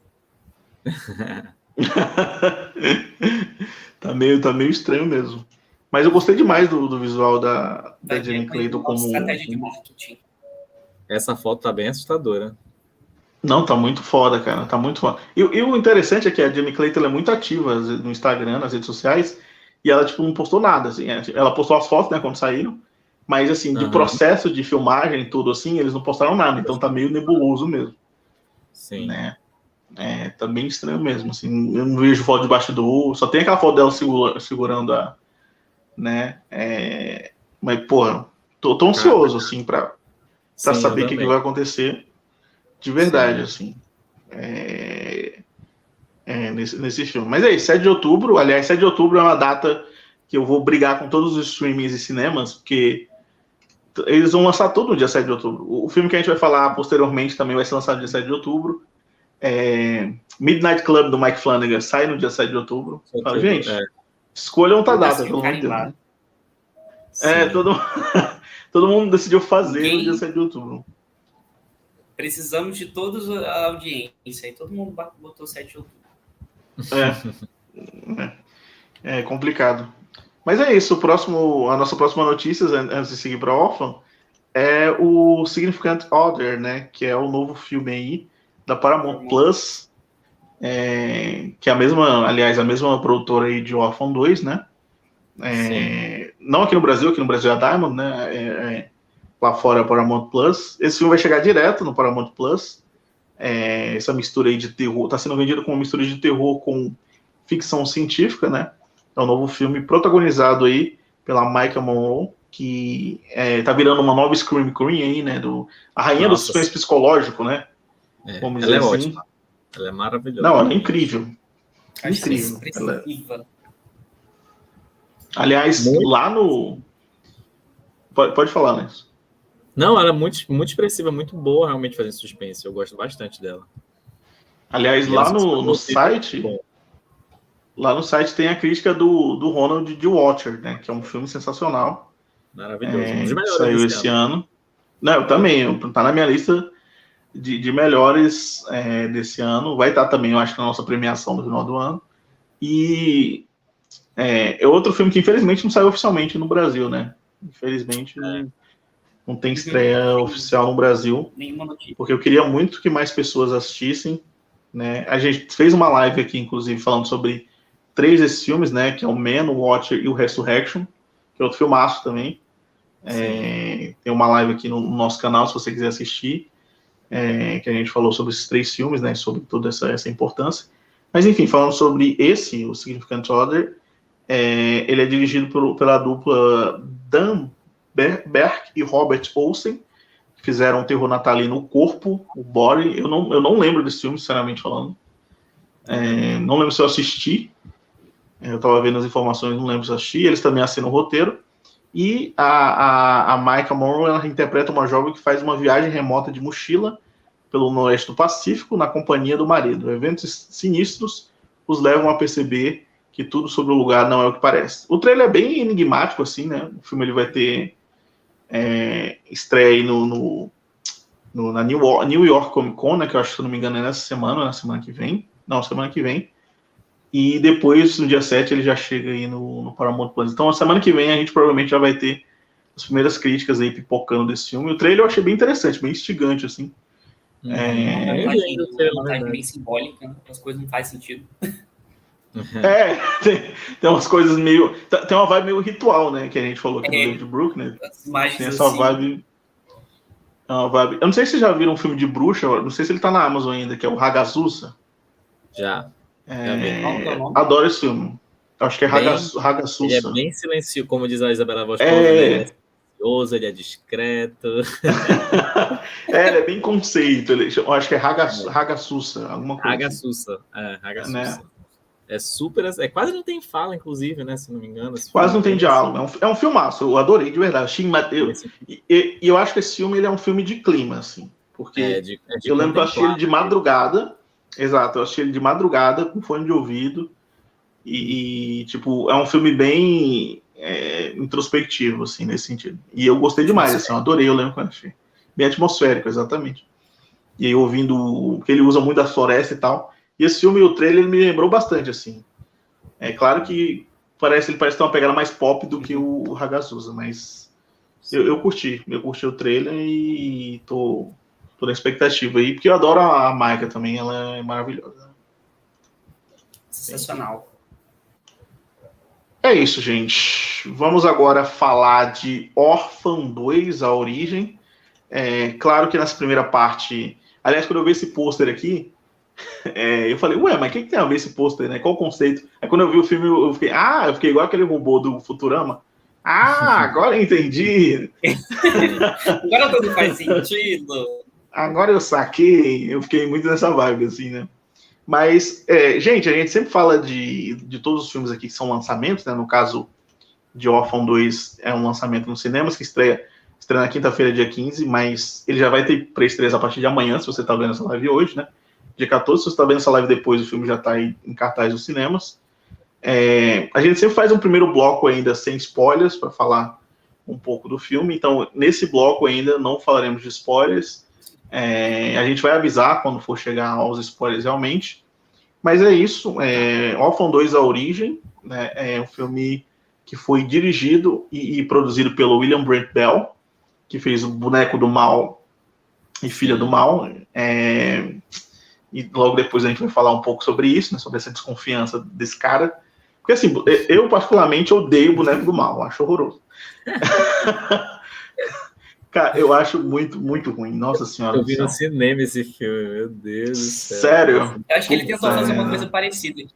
S1: tá, meio, tá meio estranho mesmo. Mas eu gostei demais do, do visual da, da Jenny Clayton como. Estratégia de marketing.
S3: Essa foto tá bem assustadora.
S1: Não, tá muito foda, cara. Tá muito foda. E, e o interessante é que a Jenny Clayton é muito ativa no Instagram, nas redes sociais, e ela, tipo, não postou nada, assim. É, ela postou as fotos, né, quando saíram, mas, assim, de uhum. processo de filmagem e tudo, assim, eles não postaram nada. Então tá meio nebuloso mesmo.
S3: Sim.
S1: Né? É, tá bem estranho mesmo, assim. Eu não vejo foto de bastidor, só tem aquela foto dela segura, segurando a... Né? É, mas, pô, tô, tô ansioso, assim, pra, pra Sim, saber o que, que vai acontecer de verdade, Sim. assim. É, é, nesse, nesse filme. Mas é isso, 7 de outubro, aliás, 7 de outubro é uma data que eu vou brigar com todos os streamings e cinemas, porque eles vão lançar todo no dia 7 de outubro. O filme que a gente vai falar posteriormente também vai ser lançado no dia 7 de outubro. É, Midnight Club do Mike Flanagan sai no dia 7 de outubro. Fala, gente, é. Escolha outra data, pelo amor de Deus. É, todo, todo mundo decidiu fazer Quem... no dia 7 de outubro.
S2: Precisamos de todos a audiência. E todo mundo botou 7 de outubro.
S1: É. é. é complicado. Mas é isso. O próximo, a nossa próxima notícia, antes de seguir para Orphan, é o Significant Other, né? Que é o novo filme aí da Paramount Plus, é, que é a mesma, aliás, a mesma produtora aí de Orphan 2, né? É, não aqui no Brasil, aqui no Brasil é a Diamond, né? É, é lá fora é a Paramount Plus. Esse filme vai chegar direto no Paramount Plus. É, essa mistura aí de terror, está sendo vendido como uma mistura de terror com ficção científica, né? É um novo filme protagonizado aí pela Micah Monroe, que é, tá virando uma nova Scream Queen aí, né? Do, a rainha Nossa. do suspense psicológico, né?
S3: É, Vamos ela é assim. ótima. Ela é maravilhosa.
S1: Não, ela é incrível. incrível. Ela... É Aliás, muito... lá no. Pode, pode falar, né?
S3: Não, ela é muito, muito expressiva, muito boa realmente fazendo suspense. Eu gosto bastante dela.
S1: Aliás, e lá no, no site. Lá no site tem a crítica do, do Ronald de Watcher, né? Que é um filme sensacional.
S3: Maravilhoso. É, um
S1: dos melhores saiu esse ano. ano. Não, eu também. Tá na minha lista de, de melhores é, desse ano. Vai estar também, eu acho, na nossa premiação no final do ano. E é, é outro filme que infelizmente não saiu oficialmente no Brasil, né? Infelizmente. É não tem estreia oficial no Brasil. Porque eu queria muito que mais pessoas assistissem. Né? A gente fez uma live aqui, inclusive, falando sobre três desses filmes, né? Que é o Man, o Watcher e o Resurrection, que é outro filmaço também. É, tem uma live aqui no, no, nosso canal, se você quiser assistir, é, que a gente falou sobre esses três filmes, né? Sobre toda essa, essa importância. Mas, enfim, falando sobre esse, o Significant Other, é, ele é dirigido por, pela dupla Dan Berk e Robert Olsen, que fizeram o terror natalino O Corpo, o Body. Eu não, eu não lembro desse filme, sinceramente falando. É, não lembro se eu assisti. Eu estava vendo as informações, não lembro se eu assisti. Eles também assinam o roteiro. E a, a, a Micah Monroe ela interpreta uma jovem que faz uma viagem remota de mochila pelo noroeste do Pacífico na companhia do marido. Eventos sinistros os levam a perceber que tudo sobre o lugar não é o que parece. O trailer é bem enigmático, assim, né? O filme ele vai ter é, estreia aí no, no, no, na New York, New York Comic Con, né, que eu acho, se não me engano, é nessa semana, na semana que vem. Não, semana que vem. E depois, no dia 7, ele já chega aí no, no Paramount Plus. Então, na semana que vem, a gente provavelmente já vai ter as primeiras críticas aí pipocando desse filme. O trailer eu achei bem interessante, bem instigante, assim.
S2: Hum, é, é, uma bem simbólica, né? as coisas não fazem sentido.
S1: É, tem, tem umas coisas meio. Tem uma vibe meio ritual, né? Que a gente falou aqui é, no David Brook, né? Tem essa assim. vibe. É uma vibe. Eu não sei se vocês já viram um filme de bruxa, não sei se ele tá na Amazon ainda, que é o Hagazusa.
S3: Já.
S1: É, adoro esse filme. Acho que é Hagazusa.
S3: Ele é bem silencioso, como diz a Isabela Voz. É... Ele é silencioso, ele é discreto.
S1: é, ele é bem conceito. Ele, eu acho que é Hagasusa, alguma coisa.
S3: Hagasusa, é, Hagasusa. Né? É super. É quase não tem fala, inclusive, né? Se não me engano.
S1: Quase não tem diálogo. É um, é um filmaço. Eu adorei, de verdade. Eu, e, e, eu acho que esse filme ele é um filme de clima, assim. Porque é, de, é de eu lembro que eu achei ele de madrugada. Exato, eu assisti ele de madrugada, com fone de ouvido. E, e tipo, é um filme bem é, introspectivo, assim, nesse sentido. E eu gostei demais, assim, eu adorei, eu lembro quando assisti. Bem atmosférico, exatamente. E aí, ouvindo que ele usa muito a floresta e tal. E esse filme, o trailer, me lembrou bastante, assim. É claro que parece ele parece ter uma pegada mais pop do que o, o Hagazusa, mas eu, eu curti. Eu curti o trailer e tô, tô na expectativa aí, porque eu adoro a, a Maika também, ela é maravilhosa.
S2: Sensacional.
S1: É isso, gente. Vamos agora falar de Orphan 2, a origem. É, claro que nessa primeira parte. Aliás, quando eu vi esse pôster aqui, é, eu falei, ué, mas o que, que, tem a ver esse pôster, né? Qual o conceito? Aí quando eu vi o filme, eu fiquei, ah, eu fiquei igual aquele robô do Futurama. Ah, agora eu entendi.
S2: agora tudo faz sentido.
S1: Agora eu saquei. Eu fiquei muito nessa vibe, assim, né? Mas, é, gente, a gente sempre fala de, de todos os filmes aqui que são lançamentos, né? No caso de Orphan 2 é um lançamento nos cinemas que estreia, estreia na quinta-feira, dia 15, mas ele já vai ter pré-estreias a partir de amanhã, se você está vendo essa live hoje, né? Dia 14, se você está vendo essa live depois, o filme já está em cartaz nos cinemas. É, a gente sempre faz um primeiro bloco ainda sem spoilers para falar um pouco do filme. Então, nesse bloco ainda não falaremos de spoilers. É, a gente vai avisar quando for chegar aos spoilers realmente. Mas é isso. É, Orphan 2 A Origem né, é um filme que foi dirigido e, e, produzido pelo William Brent Bell, que fez o Boneco do Mal e Filha do Mal. É, e logo depois a gente vai falar um pouco sobre isso, né, sobre essa desconfiança desse cara. Porque, assim, eu particularmente odeio o boneco do mal, acho horroroso. Cara, eu acho muito, muito ruim. Nossa senhora.
S3: Eu vi no cinema esse filme, meu Deus do
S1: céu. Sério?
S2: Eu acho que ele tentou fazer uma coisa parecida aqui.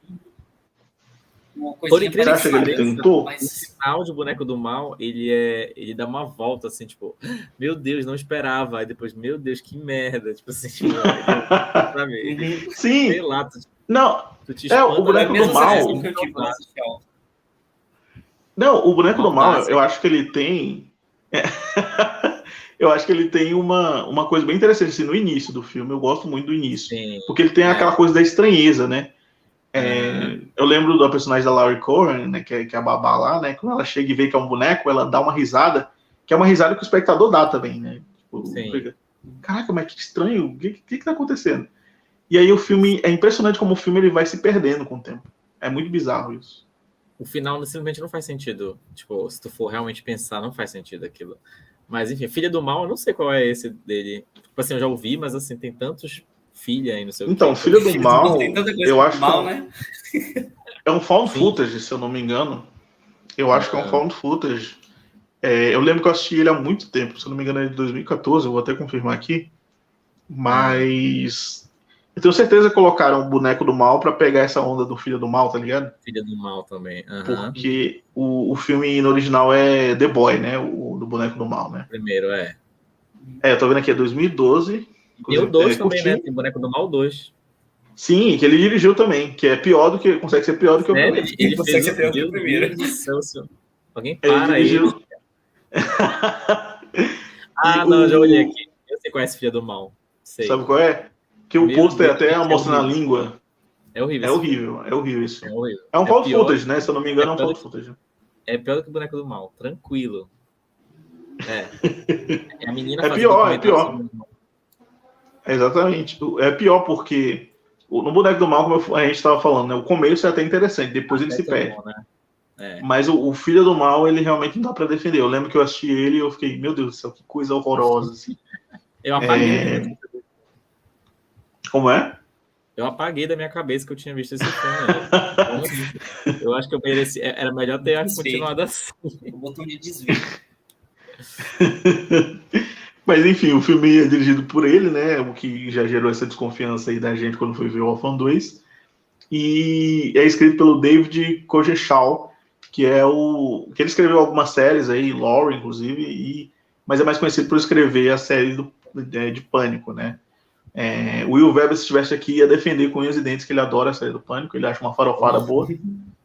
S3: Uma Por incrível que ele tentou? Mas... O final de Boneco do Mal, ele é, ele dá uma volta assim, tipo, meu Deus, não esperava. Aí depois, meu Deus, que merda. Tipo assim, tipo,
S1: sabe? Sim. Sei lá, tu, não, é, o boneco do mal. Não, o boneco do mal, eu acho que ele tem. eu acho que ele tem uma, uma coisa bem interessante assim, no início do filme. Eu gosto muito do início. Sim. Porque ele tem é. aquela coisa da estranheza, né? É, uhum. Eu lembro da personagem da Laurie Cohen, né, que é, que é a babá lá, né? Quando ela chega e vê que é um boneco, ela dá uma risada, que é uma risada que o espectador dá também, né? Tipo, fica, Caraca, mas que estranho, o que, que, que tá acontecendo? E aí o filme, é impressionante como o filme ele vai se perdendo com o tempo. É muito bizarro isso.
S3: O final simplesmente não faz sentido. Tipo, se tu for realmente pensar, não faz sentido aquilo. Mas enfim, Filha do Mal, eu não sei qual é esse dele. Tipo assim, eu já ouvi, mas assim, tem tantos filha aí no seu
S1: Então, Filha do Mal, eu acho mal, que né? é um found footage, se eu não me engano. Eu acho que é um found footage. É, eu lembro que eu assisti ele há muito tempo, se eu não me engano é de 2014, eu vou até confirmar aqui. Mas eu tenho certeza que colocaram o boneco do mal para pegar essa onda do Filho do Mal, tá ligado?
S3: Filho do Mal também. Uhum.
S1: Porque o, o filme no original é The Boy, né? O do boneco do mal, né?
S3: Primeiro, é.
S1: É, eu tô vendo aqui, é 2012.
S3: E o 2 é, também, né? Tem boneco do mal 2.
S1: Sim, que ele dirigiu também, que é pior do que. Consegue ser pior do que o
S3: primeiro. Ele, ele consegue ser pior do que o primeiro. Alguém para ele dirigiu... aí. ah, não, já olhei aqui. Eu sei qual é esse filho do mal. Sei.
S1: Sabe qual é? Que o pôster até é mostrando a língua.
S3: É horrível.
S1: É horrível, é horrível isso. É, horrível. é um é found footage, né? Se eu não me engano, é, um found footage.
S3: É pior do que o boneco do mal, tranquilo. É.
S1: é a menina é pior, é pior. exatamente. É pior porque no boneco do mal, como a gente estava falando, né? O começo é até interessante, depois ele se perde. Bom, né? é. Mas o, o, filho do mal, ele realmente não dá para defender. Eu lembro que eu assisti ele e eu fiquei, meu Deus do céu, que coisa horrorosa. Assim.
S3: Eu apaguei. É...
S1: Como é?
S3: Eu apaguei da minha cabeça que eu tinha visto esse filme. Né? eu acho que eu mereci. É, era melhor ter continuado assim.
S2: O botão de desvio.
S1: Mas enfim, o filme é dirigido por ele, né? O que já gerou essa desconfiança aí da gente quando foi ver o Orphan 2. E é escrito pelo David Kojechal, que é o. que ele escreveu algumas séries aí, Lore, inclusive, e, mas é mais conhecido por escrever a série do, de, de Pânico, né? É, o Will Weber, se estivesse aqui, ia defender com unhas e dentes que ele adora a série do Pânico, ele acha uma farofada boa.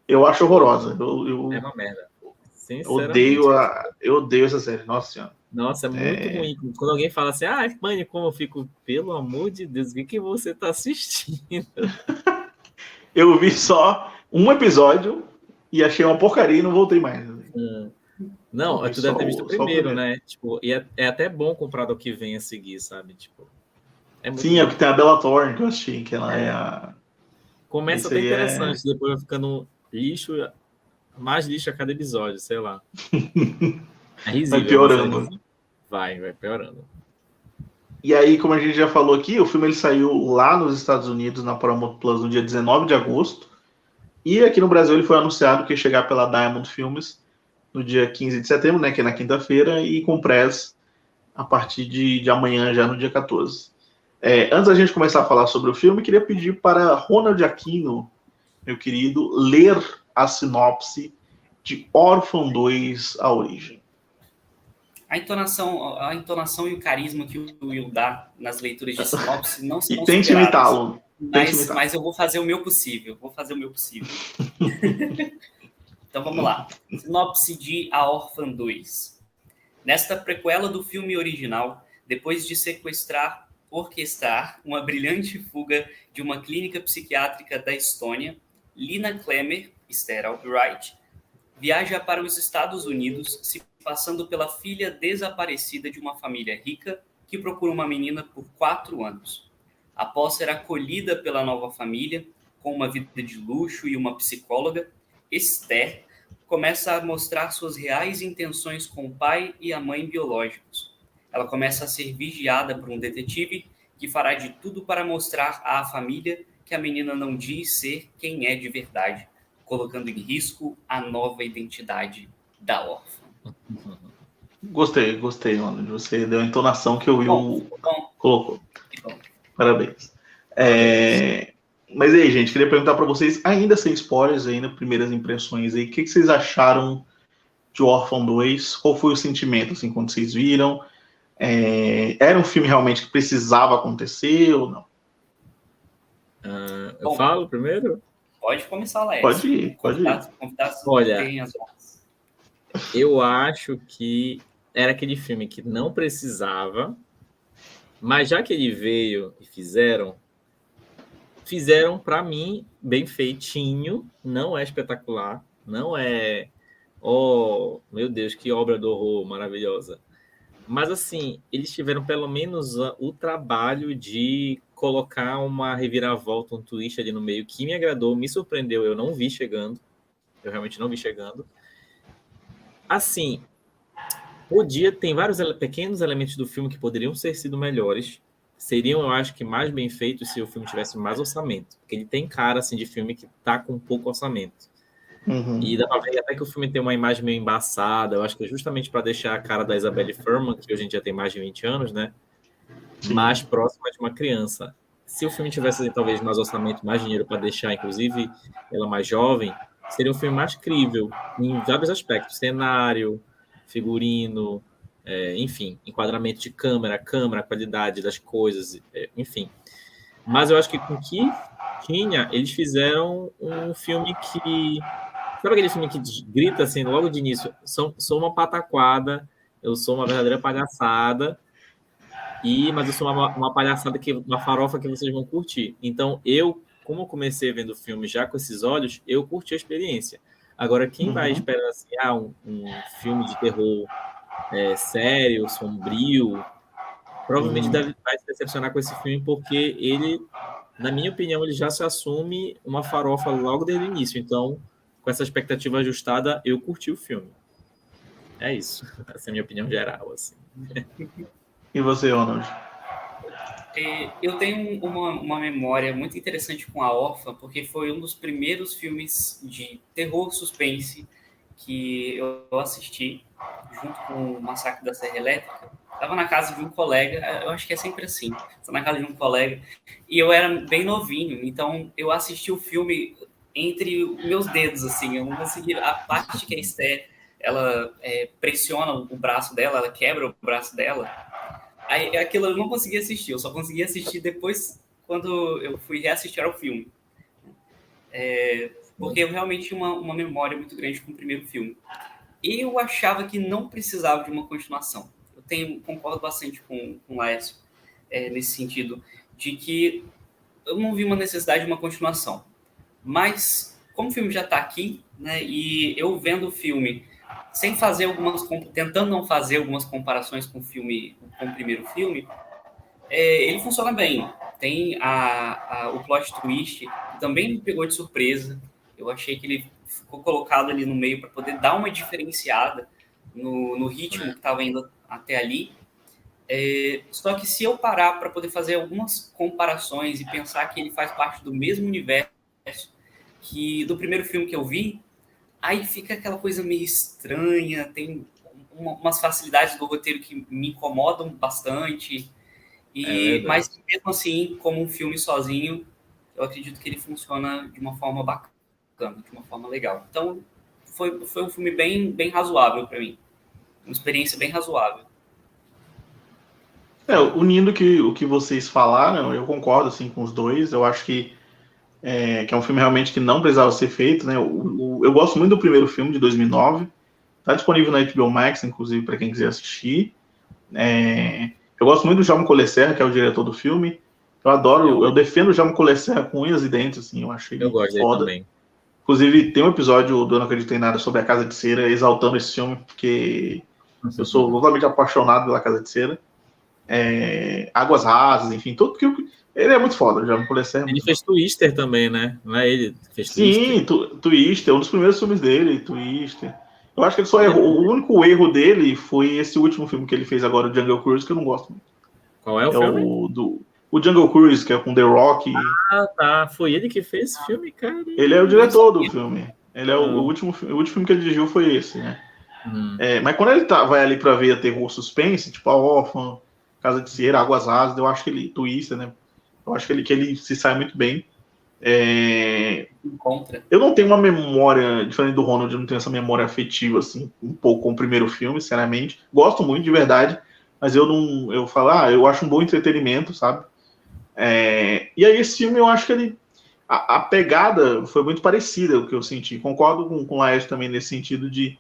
S1: Eu acho horrorosa. Eu, eu
S3: é uma merda.
S1: Odeio, a, eu odeio essa série, nossa senhora.
S3: Nossa, é muito é... ruim. Quando alguém fala assim, ah, é pânico, como eu fico, pelo amor de Deus, o que, que você está assistindo?
S1: eu vi só um episódio e achei uma porcaria e não voltei mais.
S3: Hum. Não, tu deve ter visto o primeiro, o né? Tipo, e é, é, até bom comprar do que vem a seguir, sabe? Tipo,
S1: é Sim, é porque tem a Bella Thorne que eu achei, que ela é, é a.
S3: Começa até interessante, é... depois vai ficando lixo, mais lixo a cada episódio, sei lá.
S1: É risível, vai piorando.
S3: Vai, vai piorando.
S1: E aí, como a gente já falou aqui, o filme ele saiu lá nos Estados Unidos, na Paramount Plus, no dia 19 de agosto. E aqui no Brasil ele foi anunciado que ia chegar pela Diamond Filmes no dia 15 de setembro, né, que é na quinta-feira, e com press a partir de, de amanhã, já no dia 14. É, antes da gente começar a falar sobre o filme, queria pedir para Ronald Aquino, meu querido, ler a sinopse de Orphan 2, A Origem.
S2: A entonação, a entonação e o carisma que o Will dá nas leituras de sinopse não são
S1: E tente imitá-lo.
S2: Mas, mas eu vou fazer o meu possível. Vou fazer o meu possível. então vamos lá. Sinopse de A Orphan 2. Nesta prequela do filme original, depois de sequestrar, orquestrar uma brilhante fuga de uma clínica psiquiátrica da Estônia, Lina Klemmer, Esther Albright, viaja para os Estados Unidos, se passando pela filha desaparecida de uma família rica que procura uma menina por quatro anos. Após ser acolhida pela nova família, com uma vida de luxo e uma psicóloga, Esther começa a mostrar suas reais intenções com o pai e a mãe biológicos. Ela começa a ser vigiada por um detetive que fará de tudo para mostrar à família que a menina não diz ser quem é de verdade, colocando em risco a nova identidade da órfã.
S1: Gostei, gostei, mano. Você deu a entonação que o Will colocou. Parabéns. É... Mas aí, gente, queria perguntar para vocês, ainda sem spoilers, ainda primeiras impressões aí, o que, que vocês acharam de Orphan 2? Qual foi o sentimento, assim, quando vocês viram? É... Era um filme realmente que precisava acontecer ou não?
S3: Uh, eu Bom, falo primeiro?
S2: Pode começar, Léo.
S1: Pode ir, pode ir.
S3: Olha, eu acho que era aquele filme que não precisava, mas já que ele veio e fizeram, fizeram para mim bem feitinho, não é espetacular, não é, oh, meu Deus, que obra do horror maravilhosa. Mas assim, eles tiveram pelo menos o trabalho de colocar uma reviravolta, um twist ali no meio que me agradou, me surpreendeu, eu não vi chegando. Eu realmente não vi chegando. Assim, podia, tem vários pequenos elementos do filme que poderiam ter sido melhores. Seriam, eu acho que, mais bem feitos se o filme tivesse mais orçamento. Porque ele tem cara, assim, de filme que tá com pouco orçamento. Uhum. E dá pra ver até que o filme tem uma imagem meio embaçada. Eu acho que é justamente para deixar a cara da Isabelle Furman, que hoje em dia tem mais de 20 anos, né? Mais próxima de uma criança. Se o filme tivesse, talvez, mais orçamento, mais dinheiro para deixar, inclusive, ela mais jovem, seria um filme mais crível em vários aspectos. Cenário, figurino, é, enfim, enquadramento de câmera, câmera, qualidade das coisas, é, enfim. Mas eu acho que com que tinha, eles fizeram um filme que. Sabe aquele filme que grita assim, logo de início? Sou, sou uma pataquada, eu sou uma verdadeira palhaçada, e mas eu sou uma, uma palhaçada, que uma farofa que vocês vão curtir. Então, eu, como comecei vendo o filme já com esses olhos, eu curti a experiência. Agora, quem uhum. vai esperar assim, ah, um, um filme de terror é, sério, sombrio, provavelmente uhum. deve, vai se decepcionar com esse filme, porque ele, na minha opinião, ele já se assume uma farofa logo desde o início. Então, com essa expectativa ajustada, eu curti o filme. É isso. Essa é a minha opinião geral. Assim.
S1: E você, Ronald?
S2: É, eu tenho uma, uma memória muito interessante com A Órfã, porque foi um dos primeiros filmes de terror suspense que eu assisti, junto com o Massacre da Serra Elétrica. Estava na casa de um colega, eu acho que é sempre assim, estou na casa de um colega, e eu era bem novinho, então eu assisti o filme entre meus dedos, assim, eu não consegui, a parte que a Esther, ela é, pressiona o braço dela, ela quebra o braço dela, Aí, aquilo eu não consegui assistir, eu só consegui assistir depois quando eu fui reassistir ao filme. É, porque eu realmente tinha uma, uma memória muito grande com o primeiro filme. Eu achava que não precisava de uma continuação. Eu tenho, concordo bastante com, com o Laércio é, nesse sentido, de que eu não vi uma necessidade de uma continuação. Mas, como o filme já está aqui, né, e eu vendo o filme sem fazer algumas, tentando não fazer algumas comparações com o filme, com o primeiro filme, é, ele funciona bem. Tem a, a, o plot twist, também me pegou de surpresa. Eu achei que ele ficou colocado ali no meio para poder dar uma diferenciada no, no ritmo que estava indo até ali. É, só que se eu parar para poder fazer algumas comparações e pensar que ele faz parte do mesmo universo que do primeiro filme que eu vi, aí fica aquela coisa meio estranha, tem umas facilidades do roteiro que me incomodam bastante. E, é mas mesmo assim, como um filme sozinho, eu acredito que ele funciona de uma forma bacana, de uma forma legal. Então, foi, foi um filme bem, bem razoável para mim. Uma experiência bem razoável.
S1: É, unindo que, o que vocês falaram, eu concordo assim, com os dois. Eu acho que é, que é um filme realmente que não precisava ser feito. Né? O, o, eu gosto muito do primeiro filme, de 2009. Está disponível na HBO Max, inclusive, para quem quiser assistir. É, eu gosto muito do Jaume Colesserra, que é o diretor do filme. Eu adoro, eu, eu defendo o Jaume Colesserra com unhas e dentes, assim, eu achei
S3: eu gosto foda. também.
S1: Inclusive, tem um episódio do Eu Não Acredito em Nada sobre a Casa de Cera, exaltando esse filme, porque eu sou totalmente apaixonado pela Casa de Cera. É, Águas Rasas, enfim, tudo que eu, ele é muito foda, já me conhece.
S3: Ele fez Twister também, né? Não é ele fez
S1: Sim, Twister. Twister, um dos primeiros filmes dele, Twister. Eu acho que ele só errou. O único erro dele foi esse último filme que ele fez agora, o Jungle Cruise, que eu não gosto muito.
S3: Qual é o é filme?
S1: O, do, o Jungle Cruise, que é com The Rock.
S3: Ah, tá. Foi ele que fez esse filme, cara.
S1: Ele é o diretor do filme. Ele é o, o, último, o último filme que ele dirigiu foi esse, né? Hum. É, mas quando ele tá, vai ali pra ver a terror suspense, tipo a Órfã, Casa de Cera, Águas Rasas, eu acho que ele, Twister, né? Eu acho que ele, que ele se sai muito bem. É...
S2: Encontra.
S1: Eu não tenho uma memória, diferente do Ronald, eu não tenho essa memória afetiva, assim, um pouco com o primeiro filme, sinceramente. Gosto muito, de verdade, mas eu não. Eu falo, ah, eu acho um bom entretenimento, sabe? É... E aí, esse filme, eu acho que ele. A, a, pegada foi muito parecida, o que eu senti. Concordo com, com o Laércio também nesse sentido de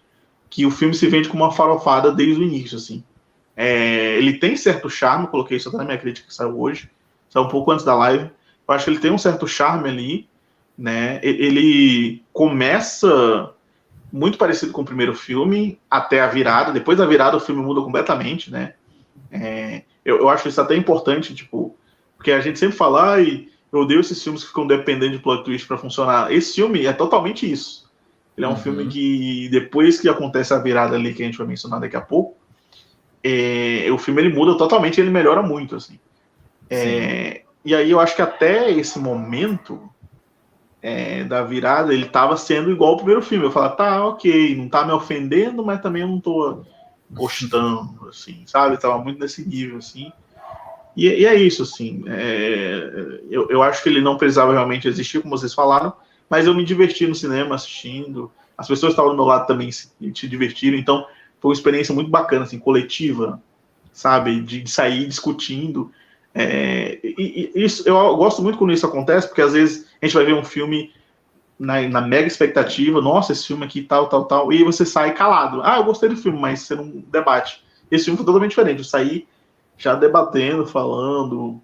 S1: que o filme se vende como uma farofada desde o início, assim. É... ele tem certo charme, coloquei isso até na minha crítica que saiu hoje saiu um pouco antes da live. Eu acho que ele tem um certo charme ali, né? Ele começa muito parecido com o primeiro filme, até a virada. Depois da virada, o filme muda completamente, né? É, eu, eu, acho isso até importante, tipo, porque a gente sempre fala, e eu odeio esses filmes que ficam dependendo de plot twist para funcionar. Esse filme é totalmente isso. Ele é um uhum. filme que, depois que acontece a virada ali, que a gente vai mencionar daqui a pouco, é, o filme ele muda totalmente, ele melhora muito, assim. É, e aí eu acho que até esse momento é, da virada, ele estava sendo igual ao primeiro filme. Eu falava, tá, ok, não tá me ofendendo, mas também eu não tô gostando, assim, sabe? Tava muito nesse nível, assim. E, e é isso, assim. É, eu, eu acho que ele não precisava realmente existir, como vocês falaram, mas eu me diverti no cinema assistindo. As pessoas que estavam do meu lado também se, se divertiram, então foi uma experiência muito bacana, assim, coletiva, sabe? De, de sair discutindo. É, e, e, isso, eu gosto muito quando isso acontece, porque às vezes a gente vai ver um filme na, na, mega expectativa, nossa, esse filme aqui tal, tal, tal, e você sai calado. Ah, eu gostei do filme, mas você não debate. Esse filme foi totalmente diferente. Eu saí já debatendo, falando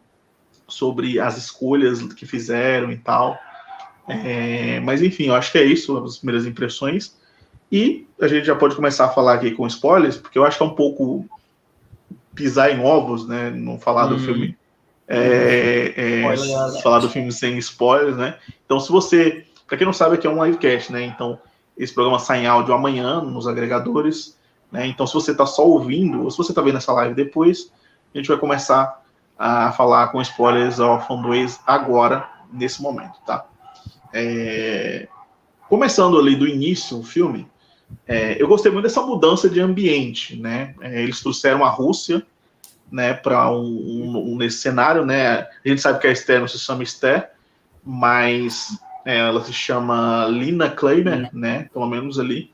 S1: sobre as escolhas que fizeram e tal. É, mas enfim, eu acho que é isso, as primeiras impressões. E a gente já pode começar a falar aqui com spoilers, porque eu acho que é um pouco pisar em ovos, né? Não falar hum. do filme é, é, falar do filme sem spoilers, né? Então, se você, para quem não sabe, aqui é um livecast, né? Então, esse programa sai em áudio amanhã nos agregadores, né? Então, se você está só ouvindo, ou se você está vendo essa live depois, a gente vai começar a falar com spoilers ao 2 agora, nesse momento, tá? É... Começando ali do início o filme, é, eu gostei muito dessa mudança de ambiente, né? É, eles trouxeram a Rússia né, para um, um, um, nesse cenário, né? A gente sabe que a Esther não se chama Esther, mas é, ela se chama Lina Kleimer, né? Pelo menos ali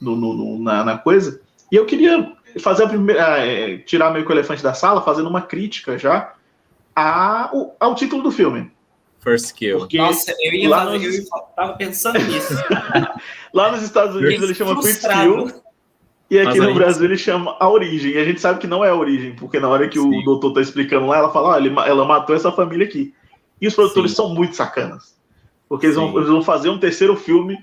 S1: no, no, no na, na, coisa. E eu queria fazer a primeira, é, tirar meio que o elefante da sala, fazendo uma crítica já a, ao título do filme.
S3: First Kill.
S2: Porque Nossa, eu ia, fazer, nos... eu tava pensando nisso.
S1: lá nos Estados Unidos ele chama First Kill. E aqui no Brasil ele chama a origem. E a gente sabe que não é a origem, porque na hora que Sim. o doutor tá explicando lá, ela fala: olha, ela matou essa família aqui. E os produtores Sim. são muito sacanas. Porque eles vão, eles vão, fazer um terceiro filme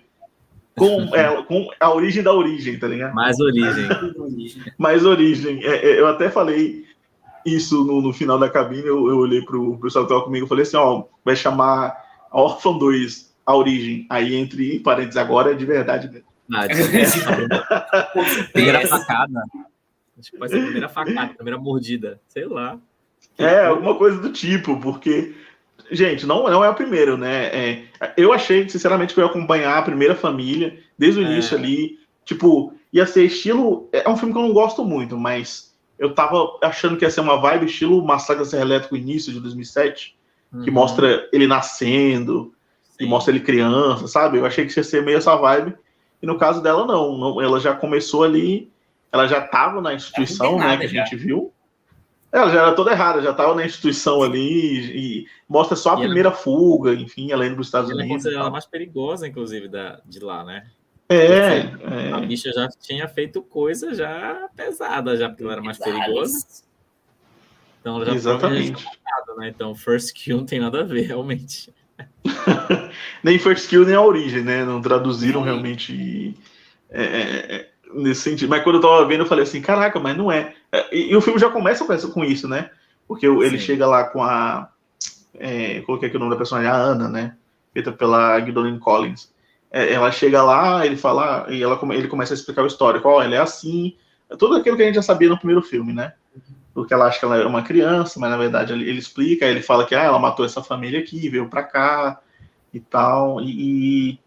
S1: com, ela, com a origem da origem, tá ligado?
S3: Mais origem.
S1: Mais origem. É, é, eu até falei isso no, no, final da cabine, eu, eu olhei pro, pro pessoal que tava comigo e falei assim: ó, vai chamar a Orphan 2 a origem. Aí, entre parênteses, agora é de verdade mesmo. Ah,
S3: primeira facada. Acho que pode ser a primeira facada, a primeira mordida. Sei lá.
S1: É, alguma coisa do tipo, porque. Gente, não, não é o primeiro, né? É, eu achei, sinceramente, que eu ia acompanhar a primeira família, desde o é. início ali. Tipo, ia ser estilo. É um filme que eu não gosto muito, mas eu tava achando que ia ser uma vibe estilo Massacre Serra Elétrico início de 2007, uhum. que mostra ele nascendo, Sim. e mostra ele criança, sabe? Eu achei que ia ser meio essa vibe. E no caso dela, não. não ela já começou ali, ela já estava na instituição, né, que a gente viu. Ela já era toda errada, já estava na instituição ali e, e mostra só a e primeira ela... fuga, enfim, ela indo para os Estados ela Unidos.
S3: Ela é mais perigosa, inclusive, da, de lá, né?
S1: É,
S3: é, A bicha já tinha feito coisa já pesada, já porque ela era mais perigosa. Então ela já
S1: Exatamente.
S3: né? Então, First Kill não tem nada a ver, realmente.
S1: nem First Kill, nem a origem, né? Não traduziram realmente é, é, é, nesse sentido. Mas quando eu tava vendo, eu falei assim, caraca, mas não é. é e, e o filme já começa com isso, né? Porque ele Sim. chega lá com a. É, coloquei aqui o nome da personagem, a Ana, né? Feita pela Gwendolyn Collins. É, ela chega lá, ele fala, e ela, ele começa a explicar o histórico. Ó, oh, ele é assim. Tudo aquilo que a gente já sabia no primeiro filme, né? Porque ela acha que ela é uma criança, mas na verdade ele, explica, ele fala que ah, ela matou essa família aqui, veio para cá e tal, e,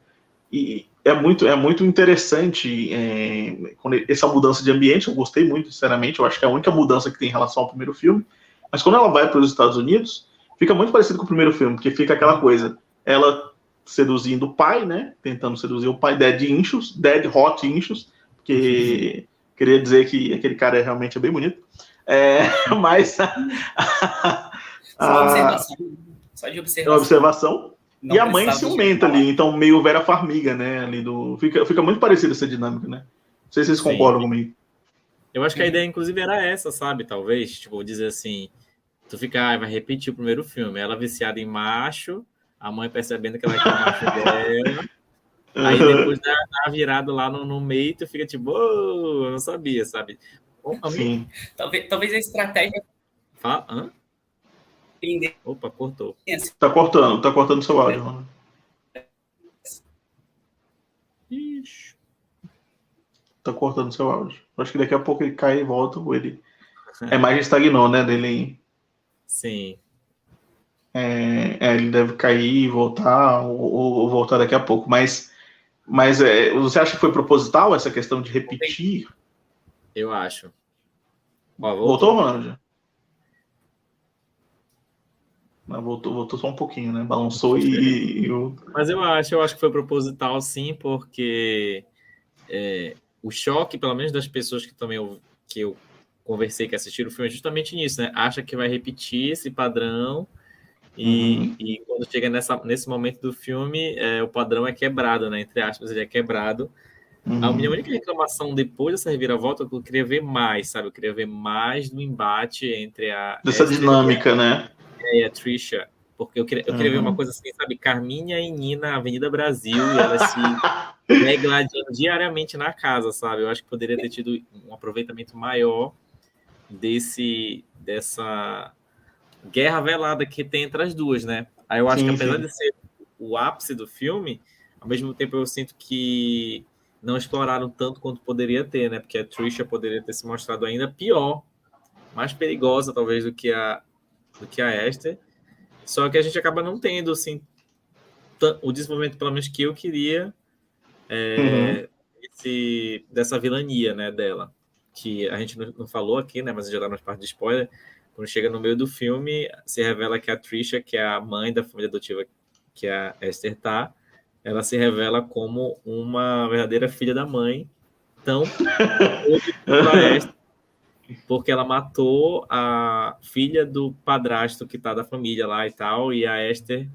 S1: e, é muito é muito interessante é, essa mudança de ambiente, eu gostei muito, sinceramente, eu acho que é a única mudança que tem em relação ao primeiro filme, mas quando ela vai para os Estados Unidos, fica muito parecido com o primeiro filme, porque fica aquela coisa, ela seduzindo o pai, né, tentando seduzir o pai, Dead Inchos, Dead Hot Inchos, porque queria dizer que aquele cara é realmente bem bonito, é, mas.
S2: Só, observação. Só de observação.
S1: É observação. E a mãe ciumenta ali, então meio Vera Farmiga, né? Ali do... fica, fica muito parecida essa dinâmica, né? Não sei se vocês Sim. concordam comigo.
S3: Eu acho que a ideia, inclusive, era essa, sabe? Talvez, tipo, dizer assim, tu fica, ah, vai repetir o primeiro filme. Ela viciada em macho, a mãe percebendo que ela quer o macho dela. Aí depois dá, dá virado lá no, no meio, tu fica tipo, oh, eu não sabia, sabe?
S2: Sim. Talvez, talvez a estratégia.
S3: Fala, hã? Opa, cortou.
S1: Tá cortando, tá cortando seu áudio, mano. Ixi. Tá cortando seu áudio. Acho que daqui a pouco ele cai e volta, ele. A imagem estagnou, né? Dele.
S3: Sim.
S1: É, é, ele deve cair e voltar, ou, ou, voltar daqui a pouco. Mas, mas é, você acha que foi proposital essa questão de repetir?
S3: Eu acho.
S1: Ó, voltou, voltou Ronald? Mas voltou, voltou só um pouquinho, né? Balançou e, e
S3: Mas eu acho, eu acho que foi proposital, sim, porque é, o choque, pelo menos das pessoas que também eu, que eu conversei que assistiram o filme, é justamente nisso, né? Acha que vai repetir esse padrão e, uhum. e quando chega nessa, nesse momento do filme, é, o padrão é quebrado, né? Entre aspas, ele é quebrado Uhum. A minha única reclamação depois dessa reviravolta é que eu queria ver mais, sabe? Eu queria ver mais do embate entre a.
S1: Dessa dinâmica,
S3: a,
S1: né?
S3: E a Trisha. Porque eu queria, eu queria uhum. ver uma coisa assim, sabe? Carminha e Nina, Avenida Brasil, e elas se regladiando diariamente na casa, sabe? Eu acho que poderia ter tido um aproveitamento maior desse dessa guerra velada que tem entre as duas, né? Aí eu acho sim, que apesar sim. de ser o ápice do filme, ao mesmo tempo eu sinto que não exploraram tanto quanto poderia ter, né? Porque a Trisha poderia ter se mostrado ainda pior, mais perigosa talvez do que a do que a Esther. Só que a gente acaba não tendo assim o desenvolvimento pelo menos que eu queria é, uhum. esse, dessa vilania, né, dela, que a gente não, falou aqui, né, mas já tá nas partes de spoiler. Quando chega no meio do filme, se revela que a Trisha, que é a mãe da família adotiva que a Esther tá, ela se revela como uma verdadeira filha da mãe. Então, porque ela matou a filha do padrasto que tá da família lá e tal, e a Esther,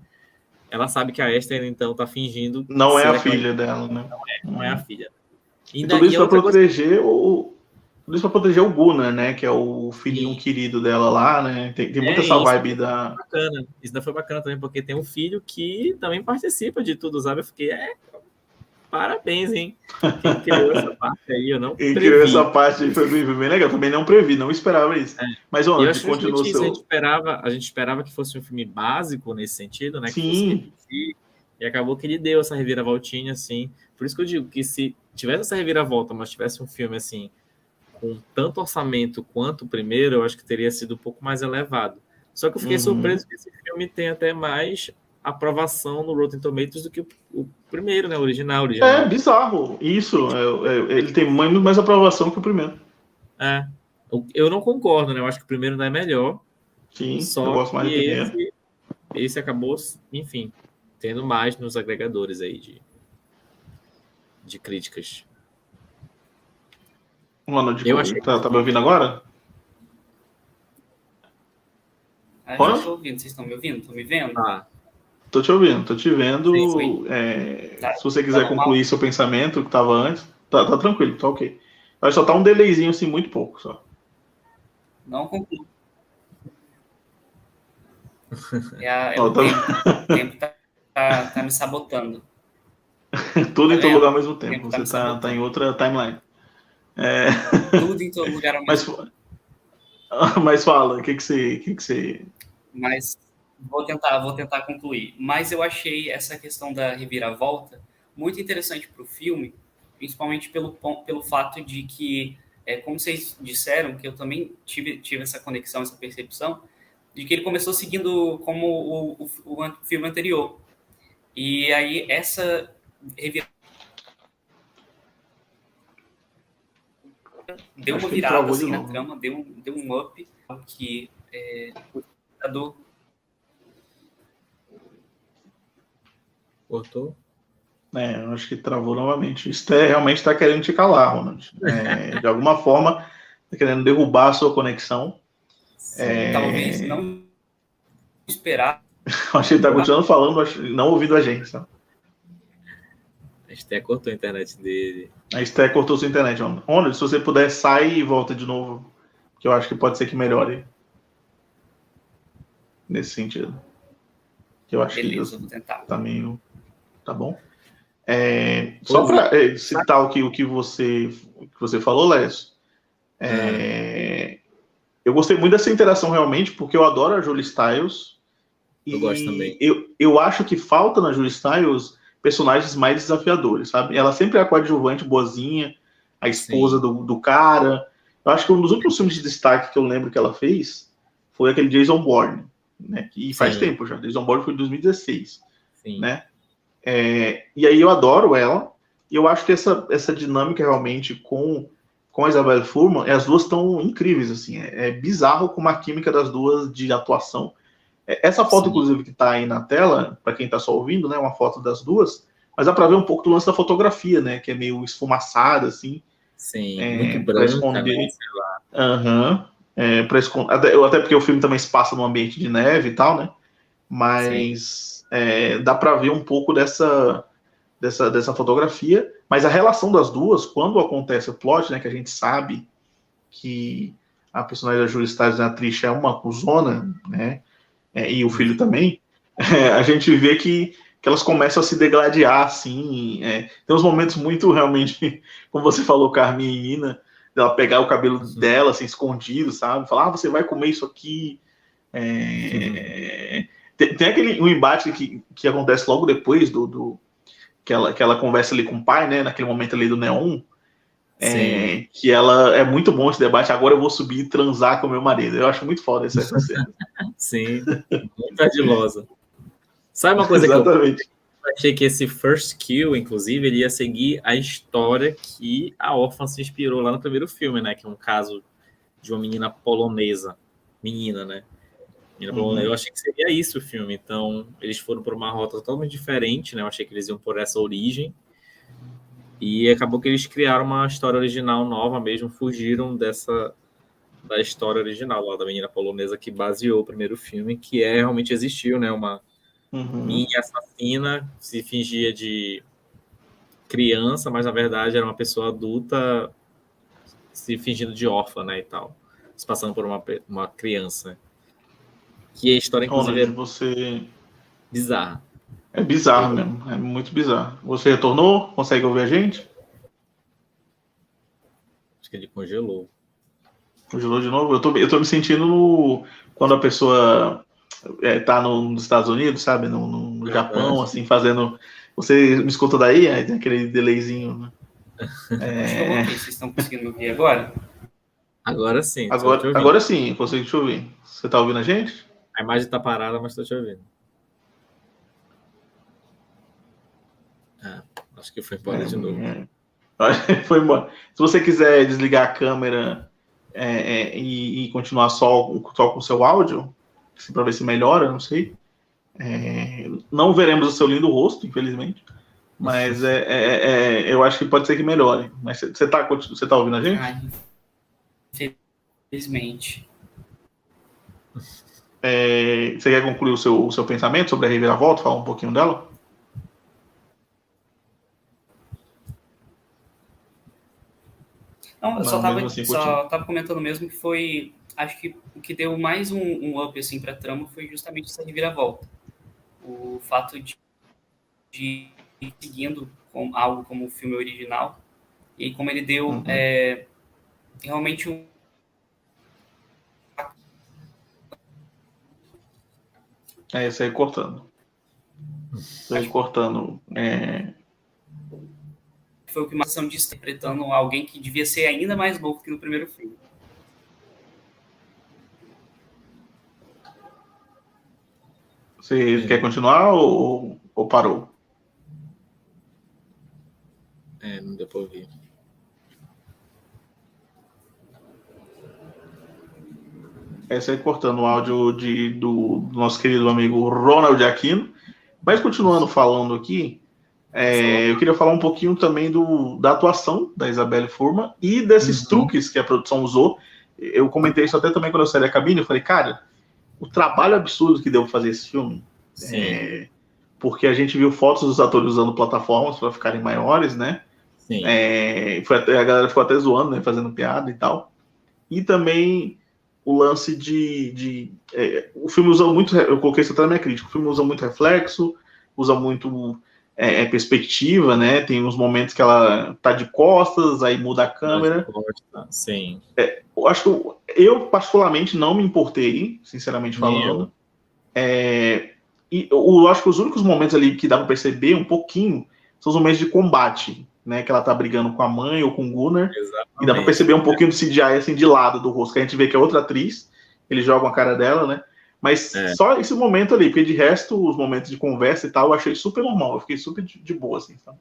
S3: ela sabe que a Esther então tá fingindo.
S1: Não é a filha dela, né?
S3: Não é, não é a filha.
S1: E tudo isso para proteger coisa... o. Tudo isso para proteger o Gunnar, né? Que é o filhinho Sim. querido dela lá, né? Tem, tem muita é, essa vibe da.
S3: Bacana. Isso daí foi bacana também, porque tem um filho que também participa de tudo, sabe? Eu fiquei, é, Parabéns, hein? Quem criou essa parte aí, eu não Quem
S1: previ. criou essa parte foi bem legal. Também não previ, não esperava isso. É. Mas, ó,
S3: antes, continua seu... a, gente esperava, a gente esperava que fosse um filme básico nesse sentido, né?
S1: Sim.
S3: e acabou que ele deu essa reviravoltinha, assim. Por isso que eu digo que se tivesse essa reviravolta, mas tivesse um filme, assim, com tanto orçamento quanto o primeiro, eu acho que teria sido um pouco mais elevado. Só que eu fiquei uhum. surpreso que esse filme tem até mais aprovação no Rotten Tomatoes do que o, o primeiro, né? O original, original.
S1: É bizarro. Isso. É, é, ele tem muito mais aprovação que o primeiro.
S3: É. Eu não concordo, né? Eu acho que o primeiro não é melhor.
S1: Sim, só eu gosto mais do.
S3: Esse, esse acabou, enfim, tendo mais nos agregadores aí de, de críticas.
S1: Mano, eu achei tá, tá me ouvindo agora?
S2: Ah, eu estou ouvindo, vocês estão me ouvindo? Estão me vendo?
S1: Ah, Tô te ouvindo, tô te vendo. Sim, é, tá, se você quiser tá concluir seu pensamento que estava antes, tá, tá, tranquilo, tá ok. Mas só tá um delayzinho assim, muito pouco só.
S2: Não concluo. É, a, é oh, o tá... tempo, tempo tá, tá, tá, me sabotando.
S1: Tudo em todo lugar ao mesmo tempo. tempo você tá, tá, em outra timeline.
S2: É... Tudo em todo lugar ao mesmo
S1: tempo. Mas, fala, o que, que você. Que que você...
S2: Mas Vou tentar, vou tentar concluir. Mas eu achei essa questão da reviravolta muito interessante para o filme, principalmente pelo, pelo fato de que, é, como vocês disseram, que eu também tive, tive essa conexão, essa percepção, de que ele começou seguindo como o, o, o filme anterior. E aí essa reviravolta deu uma virada assim, na trama, deu, deu um up que é, o espectador
S3: Cortou?
S1: É, eu acho que travou novamente. Isso é, realmente está querendo te calar, Ronald. É, de alguma forma, está querendo derrubar a sua conexão.
S2: Sim, é... Talvez não esperar.
S1: acho que ele está continuando falando, não ouvindo a gente. Sabe?
S3: A Esté cortou a internet dele.
S1: A Esté cortou sua internet, Ronald. Se você puder, sai e volta de novo. Que eu acho que pode ser que melhore. Nesse sentido. Que eu acho Beleza, que tá meio tá bom? É, só para é, citar o que, o que você o que você falou, Lécio, é, eu gostei muito dessa interação realmente, porque eu adoro a Julie Styles.
S3: Eu gosto também.
S1: Eu, eu acho que falta na Julie Styles personagens mais desafiadores, sabe? Ela sempre é a coadjuvante boazinha, a esposa do, do cara. Eu acho que um dos últimos filmes de destaque que eu lembro que ela fez foi aquele Jason Bourne, né? Que faz Sim. tempo já. Jason Bourne foi em 2016, Sim. né? É, e aí eu adoro ela, e eu acho que essa, essa dinâmica realmente com, com a Isabelle Furman, as duas estão incríveis, assim, é, é, bizarro como a química das duas de atuação. É, essa foto, Sim. inclusive, que está aí na tela, para quem está só ouvindo, né, uma foto das duas, mas dá para ver um pouco do lance da fotografia, né, que é meio esfumaçada, assim.
S3: Sim, é, muito branca, esconder. Né.
S1: Uhum, é, esconder, até porque o filme também se passa num ambiente de neve e tal, né? Mas é, dá para ver um pouco dessa, dessa, dessa fotografia, mas a relação das duas, quando acontece o plot, né, que a gente sabe que a personagem da Julia Stiles, a atriz, é uma cuzona, né, é, e o filho também, é, a gente vê que, que elas começam a se degladiar, assim, é, tem uns momentos muito, realmente, como você falou, Carmen e Ina, dela pegar o cabelo uhum. dela, assim, escondido, sabe, falar, ah, você vai comer isso aqui, é, tem, tem, aquele um embate que, que acontece logo depois do, do que, ela, que ela conversa ali com o pai, né? Naquele momento ali do Neon. É, que ela é muito bom esse debate. Agora eu vou subir e transar com meu marido. Eu acho muito foda essa cena.
S3: Sim, muito ardilosa. Sabe uma coisa Exatamente. que eu achei que esse First Kill, inclusive, ele ia seguir a história que a órfã se inspirou lá no primeiro filme, né? Que é um caso de uma menina polonesa. Menina, né? Uhum. Eu achei que seria isso o filme. Então, eles foram por uma rota totalmente diferente, né? Eu achei que eles iam por essa origem. E acabou que eles criaram uma história original nova mesmo, fugiram dessa da história original lá da menina polonesa que baseou o primeiro filme, que é realmente existiu, né? Uma uhum. minha assassina se fingia de criança, mas na verdade era uma pessoa adulta se fingindo de órfã, né, e tal. Se passando por uma, uma criança. Que a história, inclusive,
S1: é você...
S3: bizarra.
S1: É bizarro mesmo, é muito bizarro. Você retornou? Consegue ouvir a gente?
S3: Acho que ele congelou.
S1: Congelou de novo? Eu tô, eu tô me sentindo no, quando a pessoa é, tá no, nos Estados Unidos, sabe? No, no Japão, assim, fazendo. Você me escuta daí? Aí tem aquele delayzinho, né?
S2: É... Vocês estão conseguindo ouvir agora?
S3: Agora sim.
S1: Agora, agora sim, consigo te ouvir. Você tá ouvindo a gente?
S3: A imagem tá parada, mas tô te ouvindo. Ah, acho que foi embora é, de novo. É.
S1: Foi embora. Se você quiser desligar a câmera é, é, e, e, continuar só, só com o seu áudio, para ver se melhora, não sei. É, não veremos o seu lindo rosto, infelizmente. Mas é, é, é, eu acho que pode ser que melhore. Mas você está você tá ouvindo a gente? Ai,
S2: infelizmente.
S1: É, você quer concluir o seu, o seu pensamento sobre a reviravolta? Falar um pouquinho dela?
S2: Não, eu só estava assim, só tava comentando mesmo que foi. Acho que o que deu mais um, um up assim, para a trama foi justamente essa reviravolta. O fato de, de ir seguindo com algo como o filme original e como ele deu uhum. é, realmente um.
S1: É, isso aí cortando. Isso aí cortando. É,
S2: foi o que mais disse, interpretando alguém que devia ser ainda mais novo que no primeiro filme.
S1: Você quer continuar ou, ou parou?
S3: É, não deu para ouvir.
S1: Essa aí cortando o áudio de, do, do nosso querido amigo Ronald Aquino. Mas continuando falando aqui, é, eu queria falar um pouquinho também do, da atuação da Isabelle Furman e desses uhum. truques que a produção usou. Eu comentei isso até também quando eu saí da cabine. Eu falei, cara, o trabalho absurdo que deu fazer esse filme. É, porque a gente viu fotos dos atores usando plataformas para ficarem maiores, né? É, foi até, a galera ficou até zoando, né? Fazendo piada e tal. E também o lance de. de é, o filme usa muito. Eu coloquei isso até na minha crítica. O filme usa muito reflexo, usa muito é, é, perspectiva, né? Tem uns momentos que ela tá de costas, aí muda a câmera.
S3: Sim.
S1: É, eu acho que eu, eu, particularmente não me importei, sinceramente falando. É, e eu, acho que os únicos momentos ali que dá para perceber um pouquinho são os momentos de combate, né? Que ela tá brigando com a mãe ou com o Gunnar. Exatamente. E dá para perceber um pouquinho do CGI assim de lado do rosto, que a gente vê que é outra atriz. Eles jogam a cara dela, né? Mas é. só esse momento ali, porque de resto, os momentos de conversa e tal, eu achei super normal. Eu fiquei super de, de boa, assim, sabe?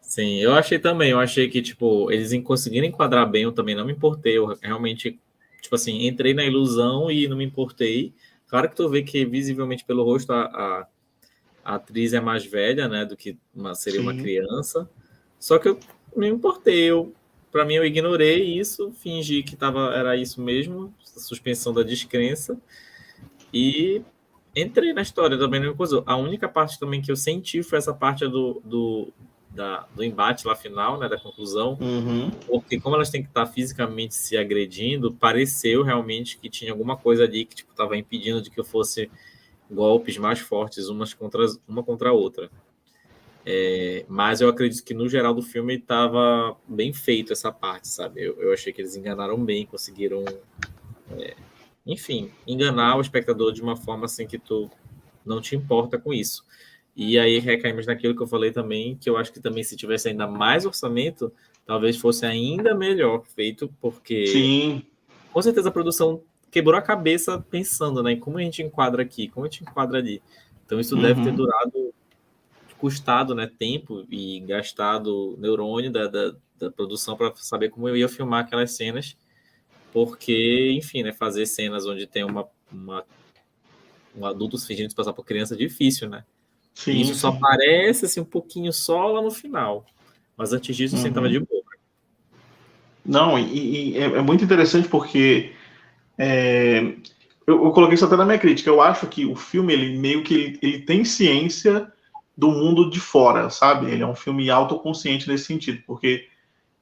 S3: Sim, eu achei também. Eu achei que, tipo, eles conseguiram enquadrar bem, eu também não me importei. Eu realmente, tipo assim, entrei na ilusão e não me importei. Claro que tu vê que visivelmente pelo rosto a, a, a atriz é mais velha, né, do que uma, seria Sim. uma criança. Só que eu não me importei. Eu, para mim, eu ignorei isso, fingi que tava, era isso mesmo, suspensão da descrença. E entrei na história também, mesma coisa. A única parte também que eu senti foi essa parte do, do, da, do embate lá final, né, da conclusão,
S1: uhum.
S3: porque como elas têm que estar fisicamente se agredindo, pareceu realmente que tinha alguma coisa ali que tipo estava impedindo de que eu fosse golpes mais fortes umas contra uma contra a outra. É, mas eu acredito que no geral do filme estava bem feito essa parte, sabe? Eu, eu achei que eles enganaram bem, conseguiram é, enfim, enganar o espectador de uma forma assim que tu não te importa com isso. E aí recaímos naquilo que eu falei também, que eu acho que também se tivesse ainda mais orçamento, talvez fosse ainda melhor feito, porque
S1: Sim.
S3: com certeza a produção quebrou a cabeça pensando, né, em como a gente enquadra aqui, como a gente enquadra ali. Então isso uhum. deve ter uhum. durado, custado, né, tempo e gastado neurônio da, da, da produção para saber como eu ia filmar aquelas cenas porque, enfim, né, fazer cenas onde tem uma, uma um adulto fingindo se passar por criança é difícil, né? Sim, Isso só aparece assim, um pouquinho só lá no final. Mas antes disso, uhum. você estava de boa.
S1: Não, e, e é, é, muito interessante porque é, eu, eu, coloquei isso até na minha crítica. Eu acho que o filme, ele meio que ele, ele tem ciência do mundo de fora, sabe? Ele é um filme autoconsciente nesse sentido, porque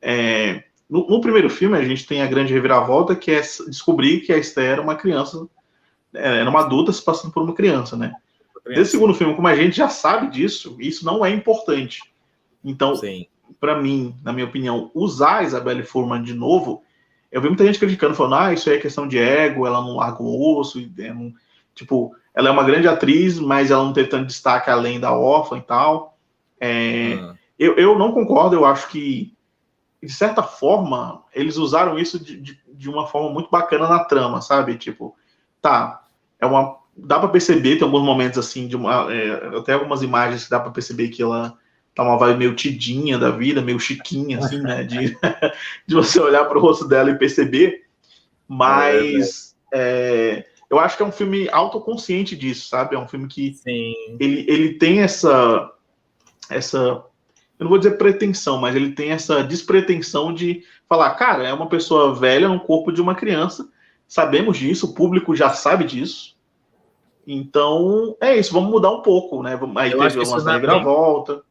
S1: é, no, no, primeiro filme a gente tem a grande reviravolta que é descobrir que a Esther era uma criança, é, era uma adulta se passando por uma criança, né? Nesse segundo filme, como a gente já sabe disso, isso não é importante. Então, para mim, na minha opinião, usar a Isabelle Furman de novo, eu vi muita gente criticando, falando, ah, isso aí é questão de ego, ela não larga o osso, é, tipo, ela é uma grande atriz, mas ela não teve tanto destaque além da órfã e tal. É, uhum. eu, eu não concordo, eu acho que, de certa forma, eles usaram isso de, de, de uma forma muito bacana na trama, sabe? Tipo, tá, é uma. Dá para perceber, tem alguns momentos assim, de uma, é, até algumas imagens que dá para perceber que ela tá uma vibe meio tidinha da vida, meio chiquinha, assim, né? De, de você olhar para o rosto dela e perceber. Mas. É, é eu acho que é um filme autoconsciente disso, sabe? É um filme que ele, ele tem essa essa eu não vou dizer pretensão, mas ele tem essa despretensão de falar, cara, é uma pessoa velha no corpo de uma criança, sabemos disso, o público já sabe disso. Então, é isso, vamos mudar um pouco, né? Aí eu teve uma reviravolta.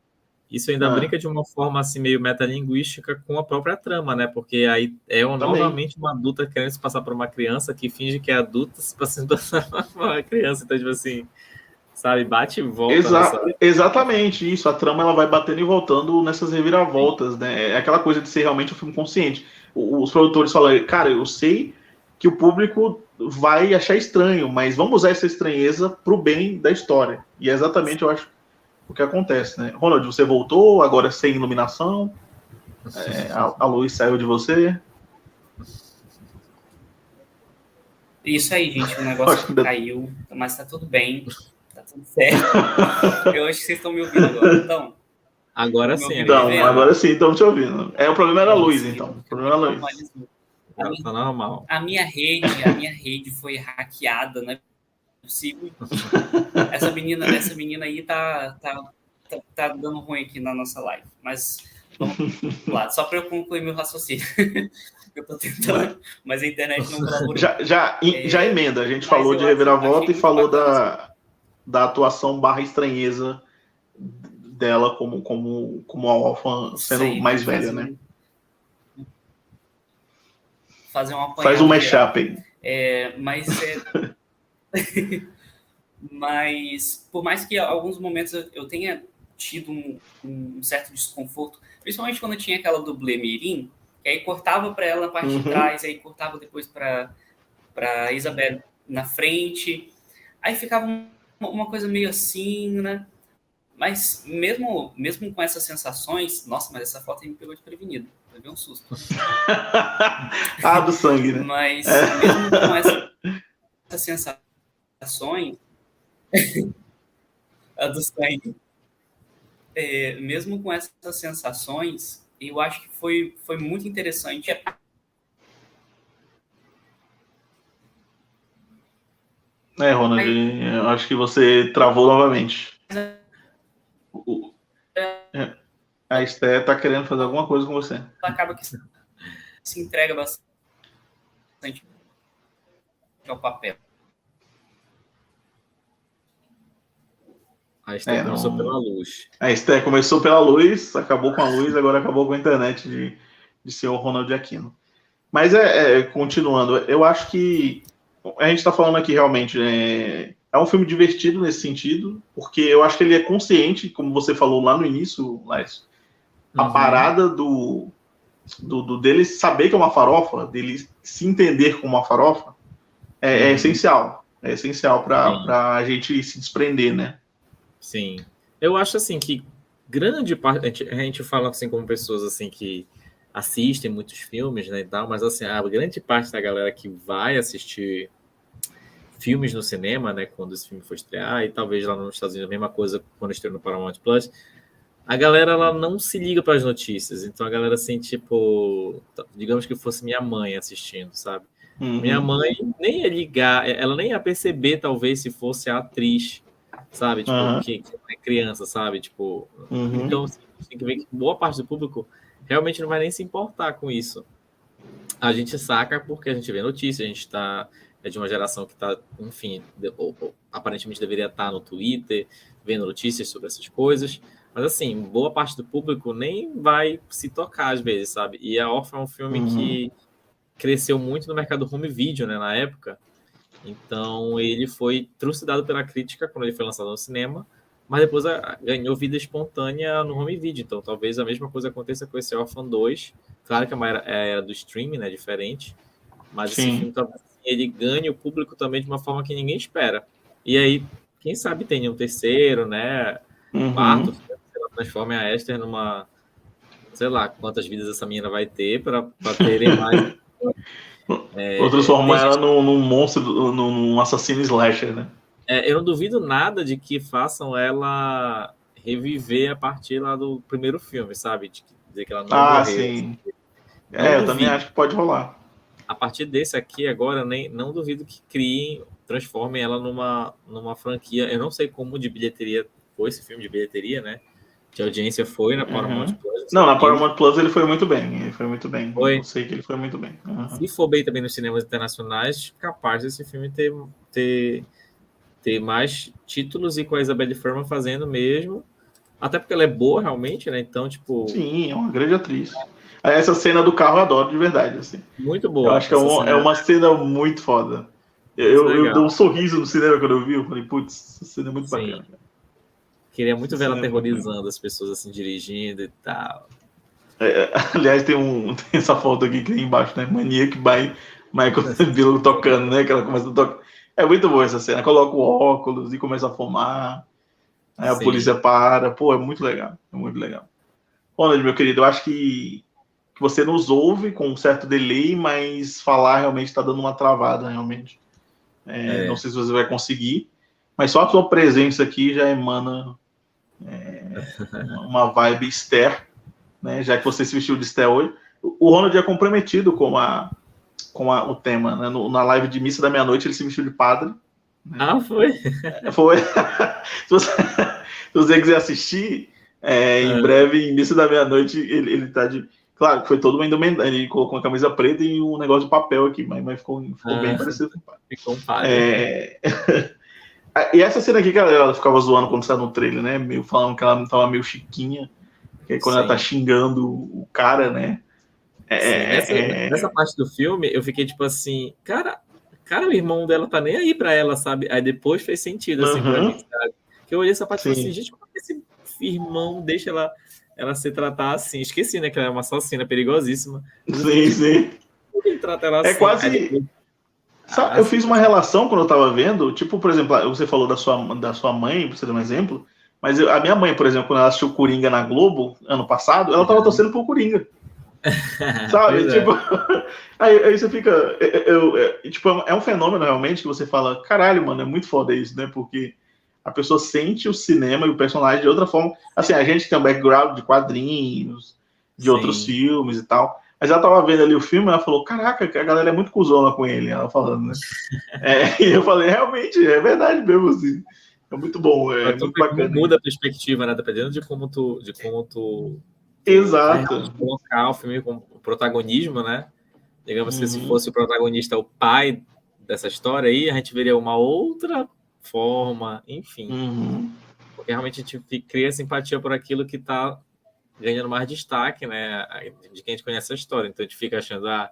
S3: Isso ainda ah. brinca de uma forma assim meio metalinguística com a própria trama, né? Porque aí é um, novamente uma adulta querendo se passar por uma criança que finge que é adulta se passando por uma criança. Então, tipo assim, sabe, bate e volta.
S1: Exa nessa... Exatamente isso. A trama ela vai batendo e voltando nessas reviravoltas, Sim. né? É aquela coisa de ser realmente um filme consciente. Os produtores falam, cara, eu sei que o público vai achar estranho, mas vamos usar essa estranheza pro bem da história. E é exatamente, eu acho, o que acontece, né? Ronald, você voltou, agora sem iluminação, é, a, a, luz saiu de você.
S2: Isso aí, gente, o negócio caiu, mas tá tudo bem, tá tudo certo. Eu acho que vocês estão me ouvindo agora, então.
S3: Agora sim.
S1: Então, agora sim, estamos te ouvindo. É, o problema era a luz, então. O problema era a luz.
S2: A minha, tá normal. A minha rede, a minha rede foi hackeada, né? possível. essa menina, essa menina aí tá, tá, tá, tá, dando ruim aqui na nossa live. Mas vamos lá, só para eu concluir meu raciocínio. eu tô tentando, mas a internet não colabora.
S1: Já, já, é, já emenda, a gente falou de reviravolta e falou da, da atuação barra estranheza dela como, como, como a órfã sendo Sei, mais velha, né?
S2: Fazer uma
S1: Faz um mashup aí.
S2: É, mas é, Mas, por mais que alguns momentos eu tenha tido um, um, certo desconforto, principalmente quando tinha aquela dublê mirim, que aí cortava para ela na parte uhum. de trás, aí cortava depois para para Isabel na frente, aí ficava uma, uma coisa meio assim, né? Mas mesmo, mesmo com essas sensações, nossa, mas essa foto aí me pegou de prevenido. Levei um susto.
S1: ah, do sangue, né?
S2: Mas é. mesmo com essa, essa sensação, ações, a do sangue, é, mesmo com essas sensações, eu acho que foi, foi muito interessante.
S1: É, Ronald, eu acho que você travou novamente. É, a Esté tá querendo fazer alguma coisa com você.
S2: Acaba que se entrega bastante ao papel.
S3: A Esther é, começou não... pela luz.
S1: A Esther começou pela luz, acabou com a luz, agora acabou com a internet de, de senhor Ronald Aquino. Mas é, é, continuando, eu acho que a gente está falando aqui realmente é, é um filme divertido nesse sentido, porque eu acho que ele é consciente, como você falou lá no início, Lais, a uhum. parada do, do, do, dele saber que é uma farofa, dele se entender como uma farofa, é, é uhum. essencial. É essencial para a gente se desprender, né?
S3: Sim. Eu acho assim que grande parte. A gente, a gente fala assim como pessoas assim que assistem muitos filmes, né, e tal, mas assim, a grande parte da galera que vai assistir filmes no cinema, né, quando esse filme for estrear, e talvez lá nos Estados Unidos a mesma coisa quando estreou no Paramount Plus, a galera ela não se liga para as notícias, então a galera assim, tipo, digamos que fosse minha mãe assistindo, sabe? Uhum. Minha mãe nem ia ligar, ela nem ia perceber talvez se fosse a atriz sabe? Tipo, uhum. que, que, é criança, sabe? Tipo, uhum. então assim, tem que ver que boa parte do público realmente não vai nem se importar com isso. A gente saca porque a gente vê notícia, a gente está é de uma geração que está, enfim, de, ou, ou, aparentemente deveria estar tá no Twitter, vendo notícias sobre essas coisas. Mas, assim, boa parte do público nem vai se tocar às vezes, sabe? E A Órfã é um filme uhum. que cresceu muito no mercado home video, né, na época. Então, ele foi trucidado pela crítica quando ele foi lançado no cinema, mas depois a, ganhou vida espontânea no home video. Então, talvez a mesma coisa aconteça com esse Orphan 2. Claro que é uma era, é era do streaming, né, diferente, mas Sim. esse filme talvez ele ganhe o público também de uma forma que ninguém espera. E aí, quem sabe tenha um terceiro, né, uhum. quarto, ela transforme a Esther numa sei lá quantas vidas essa menina vai ter para terem mais
S1: É, Ou transformar ela num, num, monstro, num assassino slasher, né?
S3: É, eu não duvido nada de que façam ela reviver a partir lá do primeiro filme, sabe? De dizer que ela
S1: não Ah, sim. Não é, duvido. eu também acho que pode rolar.
S3: A partir desse aqui, agora, nem, não duvido que criem, transformem ela numa, numa franquia. Eu não sei como de bilheteria foi esse filme de bilheteria, né? de audiência foi na Paramount uhum. Plus.
S1: Não, na Paramount Plus ele foi muito bem. Ele foi muito bem. Foi. Eu sei que ele foi muito bem.
S3: Uhum. Se for bem também nos cinemas internacionais, capaz desse filme ter, ter, ter mais títulos e com a Isabelle Ferman fazendo mesmo. Até porque ela é boa realmente, né? Então, tipo.
S1: Sim, é uma grande atriz. Essa cena do carro eu adoro de verdade, assim.
S3: Muito boa.
S1: Eu acho que é, um, é, uma cena muito foda. Eu, eu, eu dou um sorriso no cinema quando eu vi, eu falei, putz, essa cena é muito Sim. bacana.
S3: Queria muito ver ela aterrorizando as pessoas assim, dirigindo e tal.
S1: É, aliás, tem, um, tem essa foto aqui que tem embaixo, né? Maniac by Michael Bill tocando, né? Que ela começa a tocar. É muito boa essa cena. Coloca o óculos e começa a fumar. Aí a Sim. polícia para. Pô, é muito legal. É muito legal. Ronald, meu querido, eu acho que, que você nos ouve com um certo delay, mas falar realmente está dando uma travada, realmente. É, é. Não sei se você vai conseguir, mas só a sua presença aqui já emana é, uma vibe Esther, né? Já que você se vestiu de Esther hoje. O Ronald é comprometido com, a, com a, o tema, né? No, na live de missa da meia-noite ele se vestiu de padre.
S3: Né? Ah, foi?
S1: É, foi. se, você, se você quiser assistir, é, em é. breve, em missa da meia-noite, ele, ele tá de. Claro que foi todo uma indumentária. Ele colocou uma camisa preta e um negócio de papel aqui, mas, mas ficou, ficou ah, bem parecido com o padre. Ficou um padre. É... E essa cena aqui que ela ficava zoando quando saiu no trailer, né? Meio falando que ela não tava meio chiquinha. Que é quando Sim. ela tá xingando o cara, né?
S3: É, Sim, nessa, é... nessa, parte do filme, eu fiquei tipo assim, cara, cara, o irmão dela tá nem aí pra ela, sabe? Aí depois fez sentido, assim, uhum. pra mim, sabe? Que eu olhei essa parte e falei assim, gente, como é que esse irmão deixa ela, ela se tratar assim? Esqueci, né? Que ela é uma assassina perigosíssima.
S1: Sim, sim.
S3: Trata ela
S1: é assim. quase. Depois... Sabe, eu fiz uma relação quando eu tava vendo, tipo, por exemplo, você falou da sua, da sua mãe, pra você dar um exemplo, mas eu, a minha mãe, por exemplo, quando ela assistiu Coringa na Globo, ano passado, ela tava uhum. torcendo pro Coringa. Sabe? tipo, aí, aí, você fica. Eu, eu, tipo, é um fenômeno realmente que você fala, caralho, mano, é muito foda isso, né? Porque a pessoa sente o cinema e o personagem de outra forma. Assim, a gente tem um background de quadrinhos, de Sim. outros filmes e tal. Mas ela tava vendo ali o filme, ela falou: Caraca, a galera é muito cuzona com ele, ela falando, né? é, e eu falei: Realmente, é verdade mesmo, assim. É muito bom, é muito bacana.
S3: Muda a perspectiva, né? Dependendo de como tu. De como tu
S1: Exato.
S3: Colocar o filme com protagonismo, né? Digamos uhum. que se uhum. fosse o protagonista o pai dessa história aí, a gente veria uma outra forma, enfim. Uhum. Porque realmente a gente cria simpatia por aquilo que está ganhando mais destaque, né? De quem a gente conhece a história. Então a gente fica achando, ah,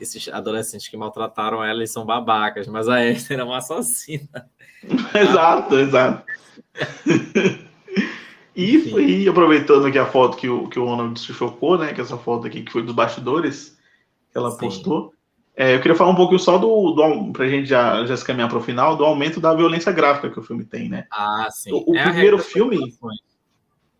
S3: esses adolescentes que maltrataram ela, eles são babacas, mas a Esther é uma assassina.
S1: exato, exato. e, e, aproveitando aqui a foto que o, que o Ronald se chocou, né? Que essa foto aqui que foi dos bastidores que ela Sim. postou. É, eu queria falar um pouquinho só do, do pra gente já, já se caminhar para o final, do aumento da violência gráfica que o filme tem, né?
S3: Ah, sim.
S1: O, o é primeiro filme.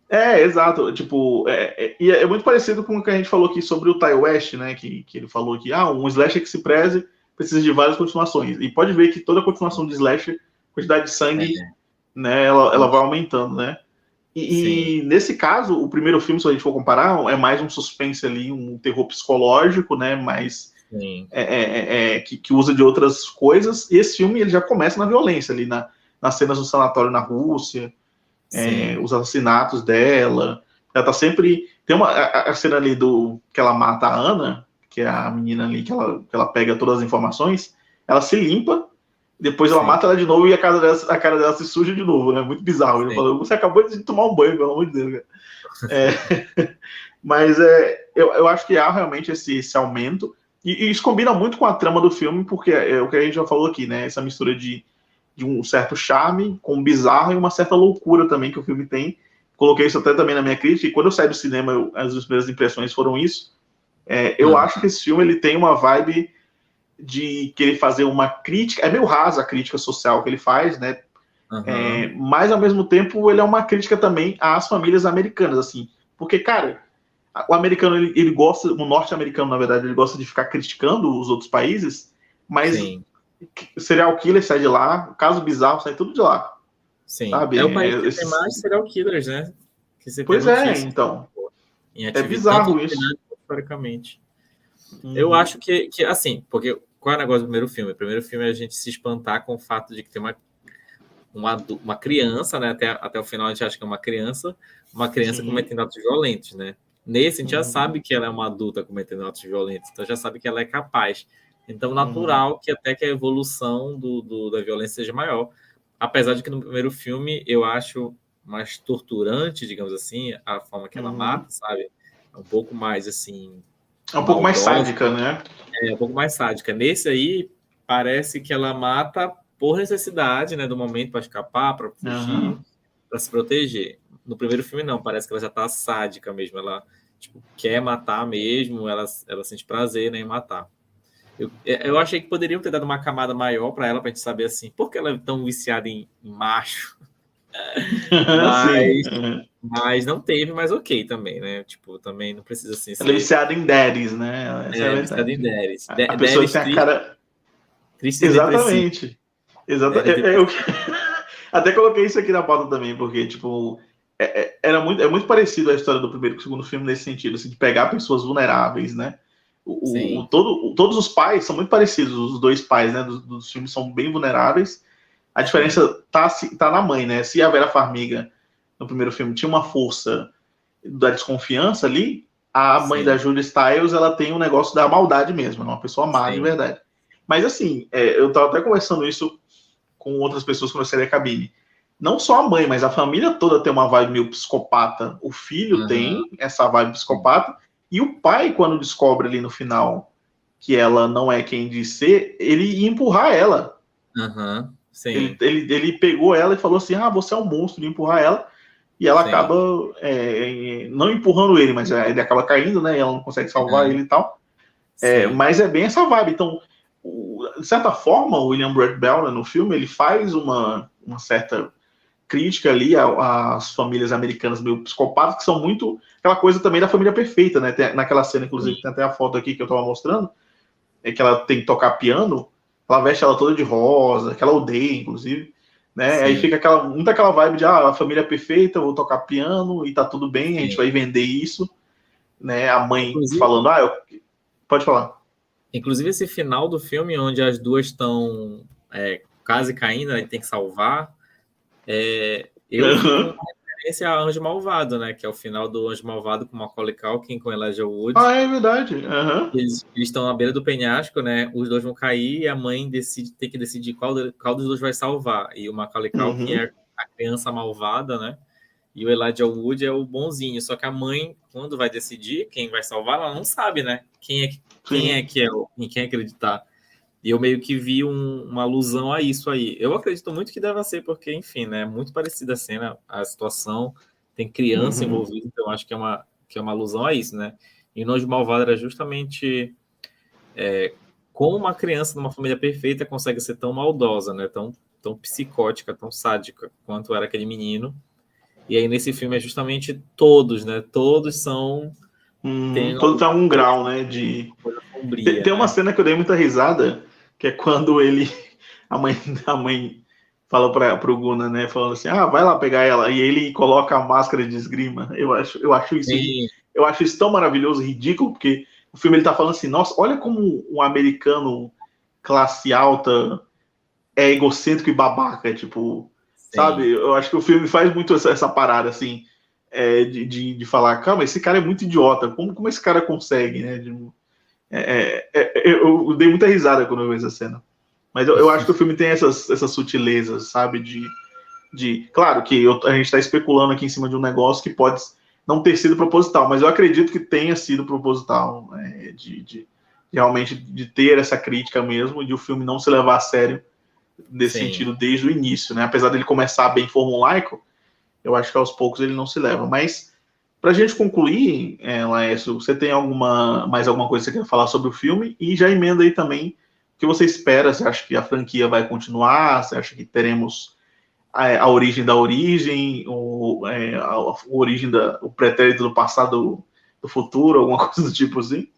S1: É, exato. Tipo, é, é, é, muito parecido com o que a gente falou aqui sobre o Ty West, né? Que, que ele falou que ah, um slasher que se preze precisa de várias continuações. E pode ver que toda continuação de slasher, quantidade de sangue, é. né, ela, ela vai aumentando, né? E, e, nesse caso, o primeiro filme, se a gente for comparar, é mais um suspense ali, um terror psicológico, né? Mais é, é, é, é, que, que, usa de outras coisas. E esse filme ele já começa na violência ali, na, nas cenas do sanatório na Rússia é, os assassinatos dela. Ela tá sempre. Tem uma a, a, cena ali do que ela mata a Ana, que é a menina ali que ela, que ela pega todas as informações. ela se limpa, depois ela Sim. mata ela de novo e a cara, dela, a cara dela se suja de novo, né? Muito bizarro. Ele falou, você acabou de tomar um banho, pelo amor de Deus, cara. É, mas é, eu, eu acho que há realmente esse, esse aumento. E, e, isso combina muito com a trama do filme, porque é o que a gente já falou aqui, né? Essa mistura de, de um certo charme com um bizarro e uma certa loucura também que o filme tem. Coloquei isso até também na minha crítica, e quando eu saí do cinema, eu, as primeiras impressões foram isso. É, eu ah. acho que esse filme ele tem uma vibe de querer fazer uma crítica, é meio rasa a crítica social que ele faz, né? Uhum. É, mas ao mesmo tempo ele é uma crítica também às famílias americanas, assim, porque cara, o americano ele, ele gosta, o norte-americano na verdade ele gosta de ficar criticando os outros países, mas Sim. serial killer sai de lá, caso bizarro sai tudo de lá.
S3: Sim. Sabe? É o país que tem mais serial killers, né?
S1: pois é, então. É bizarro isso.
S3: Historicamente. Uhum. Eu acho que, que, assim, porque qual é o negócio do primeiro filme? O primeiro filme é a gente se espantar com o fato de que tem uma, uma, uma criança, né? Até, até o final a gente acha que é uma criança, uma criança Sim. cometendo atos violentos, né? Nesse, a gente uhum. já sabe que ela é uma adulta cometendo atos violentos, então já sabe que ela é capaz. Então, natural uhum. que até que a evolução do, do, da violência seja maior. Apesar de que no primeiro filme eu acho mais torturante, digamos assim, a forma que ela uhum. mata, sabe? É um pouco mais assim.
S1: É um pouco mais sádica, né?
S3: É, um pouco mais sádica. Nesse aí, parece que ela mata por necessidade, né, do momento para escapar, para fugir, uhum. para se proteger. No primeiro filme não, parece que ela já tá sádica mesmo, ela tipo, quer matar mesmo, ela, ela sente prazer né, em matar. Eu, eu achei que poderiam ter dado uma camada maior para ela, para a gente saber assim, por que ela é tão viciada em, em macho? mas, mas não teve, mas ok também, né? Tipo, também não precisa assim.
S1: Ser... Ela é viciada em daddies, né?
S3: Essa é, é viciada em daddies.
S1: A, a pessoa tem a cara. Triste Exatamente. Exatamente. É, eu... Até coloquei isso aqui na pauta também, porque, tipo, é, é, era muito, é muito parecido a história do primeiro e do segundo filme nesse sentido, assim, de pegar pessoas vulneráveis, né? O, o, todo, todos os pais são muito parecidos, os dois pais, né? Dos, dos filmes são bem vulneráveis. A diferença tá, tá na mãe, né? Se a Vera Farmiga, no primeiro filme, tinha uma força da desconfiança ali, a mãe Sim. da Julia Stiles, ela tem um negócio da maldade mesmo, é uma pessoa má Sim. de verdade. Mas assim, é, eu tava até conversando isso com outras pessoas quando eu saí da cabine. Não só a mãe, mas a família toda tem uma vibe meio psicopata. O filho uhum. tem essa vibe psicopata. E o pai, quando descobre ali no final que ela não é quem diz ser, ele ia empurrar ela.
S3: Uhum.
S1: Ele, ele, ele, pegou ela e falou assim: Ah, você é um monstro, de empurrar ela. E ela Sim. acaba é, não empurrando ele, mas é, ele acaba caindo, né? E ela não consegue salvar uhum. ele e tal. É, mas é bem essa vibe. Então, de certa forma, o William Brett Bell, né, no filme, ele faz uma, uma certa crítica ali às famílias americanas meio psicopatas, que são muito aquela coisa também da família perfeita, né? Tem, naquela cena, inclusive, tem até a foto aqui que eu estava mostrando, é que ela tem que tocar piano, ela veste ela toda de rosa, que ela odeia, inclusive, né? Sim. Aí fica aquela, muito aquela vibe de ah, a família perfeita, vou tocar piano e tá tudo bem, Sim. a gente vai vender isso, né? A mãe inclusive, falando, ah, eu... pode falar.
S3: Inclusive esse final do filme, onde as duas estão é, quase caindo, e tem que salvar, é, eu uhum. Referência a Anjo Malvado, né? Que é o final do Anjo Malvado com Macaulay Culkin, com Elijah Wood.
S1: Ah, é verdade. Uhum.
S3: Eles, eles, estão na beira do penhasco, né? Os dois vão cair e a mãe decide, tem que decidir qual, qual dos dois vai salvar. E o Macaulay Culkin uhum. é a criança malvada, né? E o Elijah Wood é o bonzinho. Só que a mãe, quando vai decidir quem vai salvar, ela não sabe, né? Quem é, quem é que é, em quem acreditar. E eu meio que vi um, uma alusão a isso aí. Eu acredito muito que deva ser, porque, enfim, né? É muito parecida a cena, a situação, tem criança uhum. envolvida, então acho que é, uma, que é uma alusão a isso, né? E Nojo Malvado era justamente é, como uma criança numa família perfeita consegue ser tão maldosa, né? Tão, tão psicótica, tão sádica quanto era aquele menino. E aí nesse filme é justamente todos, né? Todos são.
S1: Hum, todos têm um grau, né? De. Sombria, tem, tem, uma né? cena que eu dei muita risada, que é quando ele. A mãe, a mãe fala para o Guna, né? Falando assim: ah, vai lá pegar ela. E ele coloca a máscara de esgrima. Eu acho, eu acho isso. Sim. Eu acho isso tão maravilhoso, ridículo, porque o filme ele tá falando assim: nossa, olha como um americano classe alta é egocêntrico e babaca, tipo. Sim. Sabe? Eu acho que o filme faz muito essa, essa parada, assim, é, de, de, de, falar, calma, esse cara é muito idiota, como, como esse cara consegue, né? De, é, é, é, eu dei muita risada quando eu vi essa cena. Mas eu, eu acho que o filme tem essas, essas sutilezas, sabe? De, de claro que eu, a gente está especulando aqui em cima de um negócio que pode não ter sido proposital, mas eu acredito que tenha sido proposital, né? de, de, realmente de ter essa crítica mesmo, de o filme não se levar a sério nesse Sim. sentido desde o início, né? Apesar dele começar bem formulaico, eu acho que aos poucos ele não se leva. Mas para a gente concluir, é, Laércio, você tem alguma mais alguma coisa que você quer falar sobre o filme e já emenda aí também o que você espera? Você acha que a franquia vai continuar? Você acha que teremos a, a origem da origem, o, é, a, a, origem da o pretérito do passado do futuro, alguma coisa do tipo assim?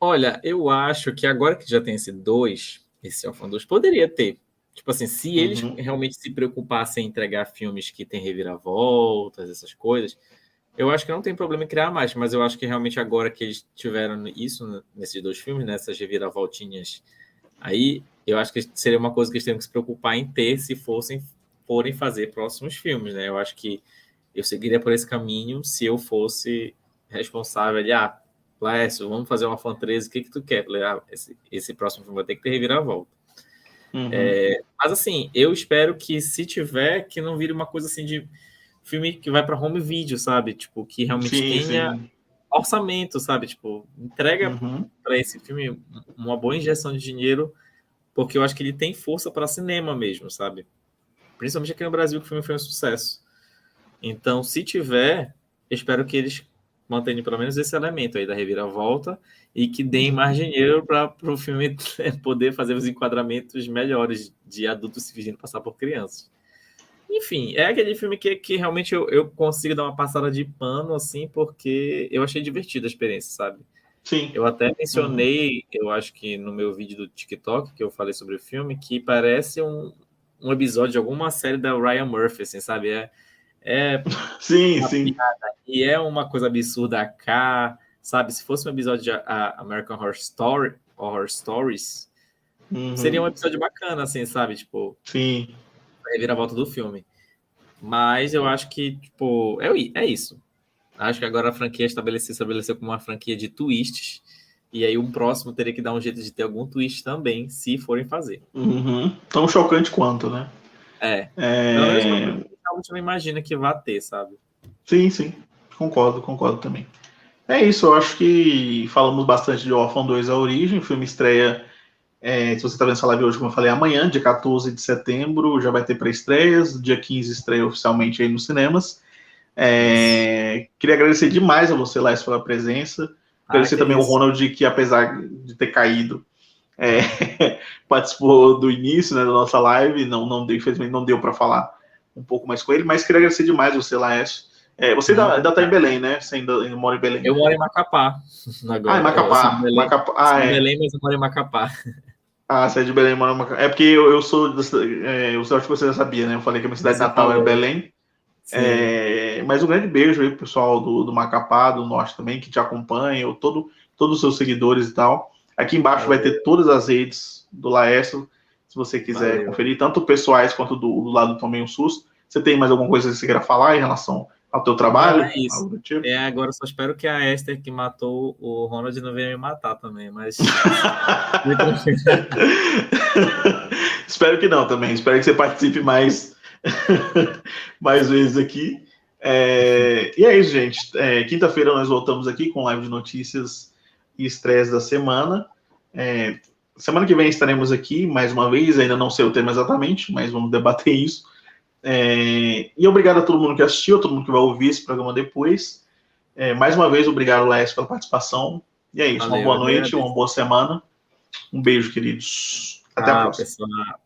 S3: Olha, eu acho que agora que já tem esse dois, esse Orphan 2, poderia ter. Tipo assim, se eles uhum. realmente se preocupassem em entregar filmes que tem reviravoltas, essas coisas, eu acho que não tem problema em criar mais, mas eu acho que realmente agora que eles tiveram isso nesses dois filmes, nessas né, reviravoltinhas aí, eu acho que seria uma coisa que eles teriam que se preocupar em ter se fossem forem fazer próximos filmes, né? Eu acho que eu seguiria por esse caminho se eu fosse responsável de, ah, Lécio, vamos fazer uma fan 13, o que, que tu quer? Falei, ah, esse, esse próximo filme vai ter que ter reviravolta. Uhum. É, mas assim, eu espero que se tiver, que não vire uma coisa assim de filme que vai para home video, sabe? Tipo, que realmente sim, tenha sim. orçamento, sabe? Tipo, entrega uhum. para esse filme uma boa injeção de dinheiro, porque eu acho que ele tem força para cinema mesmo, sabe? Principalmente aqui no Brasil, que o filme foi um sucesso. Então, se tiver, espero que eles mantendo pelo menos esse elemento aí da reviravolta e que deem mais dinheiro para o filme poder fazer os enquadramentos melhores de adultos se fingindo passar por crianças. Enfim, é aquele filme que, que realmente eu, eu consigo dar uma passada de pano, assim, porque eu achei divertida a experiência, sabe?
S1: Sim.
S3: Eu até mencionei, eu acho que no meu vídeo do TikTok, que eu falei sobre o filme, que parece um, um episódio de alguma série da Ryan Murphy, assim, sabe? É, é
S1: sim, sim.
S3: Piada, e é uma coisa absurda cá, sabe? Se fosse um episódio de American Horror Story, Horror Stories, uhum. seria um episódio bacana, assim, sabe? Tipo,
S1: sim.
S3: Reviravolta do filme. Mas eu acho que, tipo, é, é isso. Acho que agora a franquia estabeleceu, estabeleceu como uma franquia de twists. E aí um próximo teria que dar um jeito de ter algum twist também, se forem fazer.
S1: Uhum. Tão chocante quanto, né?
S3: É. é realmente não imagina que vá ter, sabe?
S1: Sim, sim. Concordo, concordo também. É isso, eu acho que falamos bastante de Orphan 2 A Origem, o filme estreia, é, se você está vendo essa live hoje, como eu falei, amanhã, dia 14 de setembro, já vai ter pré-estreias, dia 15 estreia oficialmente aí nos cinemas. É, queria agradecer demais a você, Lais, pela presença. Agradecer ah, também isso. ao Ronald, que apesar de ter caído, é, participou do início né, da nossa live, não, não deu, infelizmente não deu para falar um pouco mais com ele, mas queria agradecer demais você, Laércio. É, você ainda, ainda tá em Belém, né? Você ainda, ainda mora em Belém.
S3: Eu moro em Macapá.
S1: Agora. Ah, em Macapá.
S3: Belém,
S1: Macapá. Ah,
S3: é. Belém, mas eu moro em Macapá.
S1: Ah, você é de Belém, mora Macapá. É porque eu, eu sou. É, eu acho que você já sabia, né? Eu falei que a minha cidade natal é Belém. É, mas um grande beijo aí pro pessoal do, do Macapá, do Norte também, que te acompanha, todo, todos os seus seguidores e tal. Aqui embaixo Valeu. vai ter todas as redes do Laércio se você quiser Valeu. conferir, tanto pessoais quanto do, do lado também o SUS. Você tem mais alguma coisa que você queira falar em relação ao teu trabalho?
S3: É isso. Tipo? É, agora só espero que a Esther que matou o Ronald não venha me matar também, mas.
S1: espero que não também. Espero que você participe mais, mais vezes aqui. É... E é isso, gente. É, Quinta-feira nós voltamos aqui com live de notícias e estresse da semana. É, semana que vem estaremos aqui mais uma vez, ainda não sei o tema exatamente, mas vamos debater isso. É, e obrigado a todo mundo que assistiu, a todo mundo que vai ouvir esse programa depois. É, mais uma vez, obrigado, Léo, pela participação. E é isso, Valeu, uma boa noite, uma boa semana. Um beijo, queridos. Até ah, a próxima. Pessoal.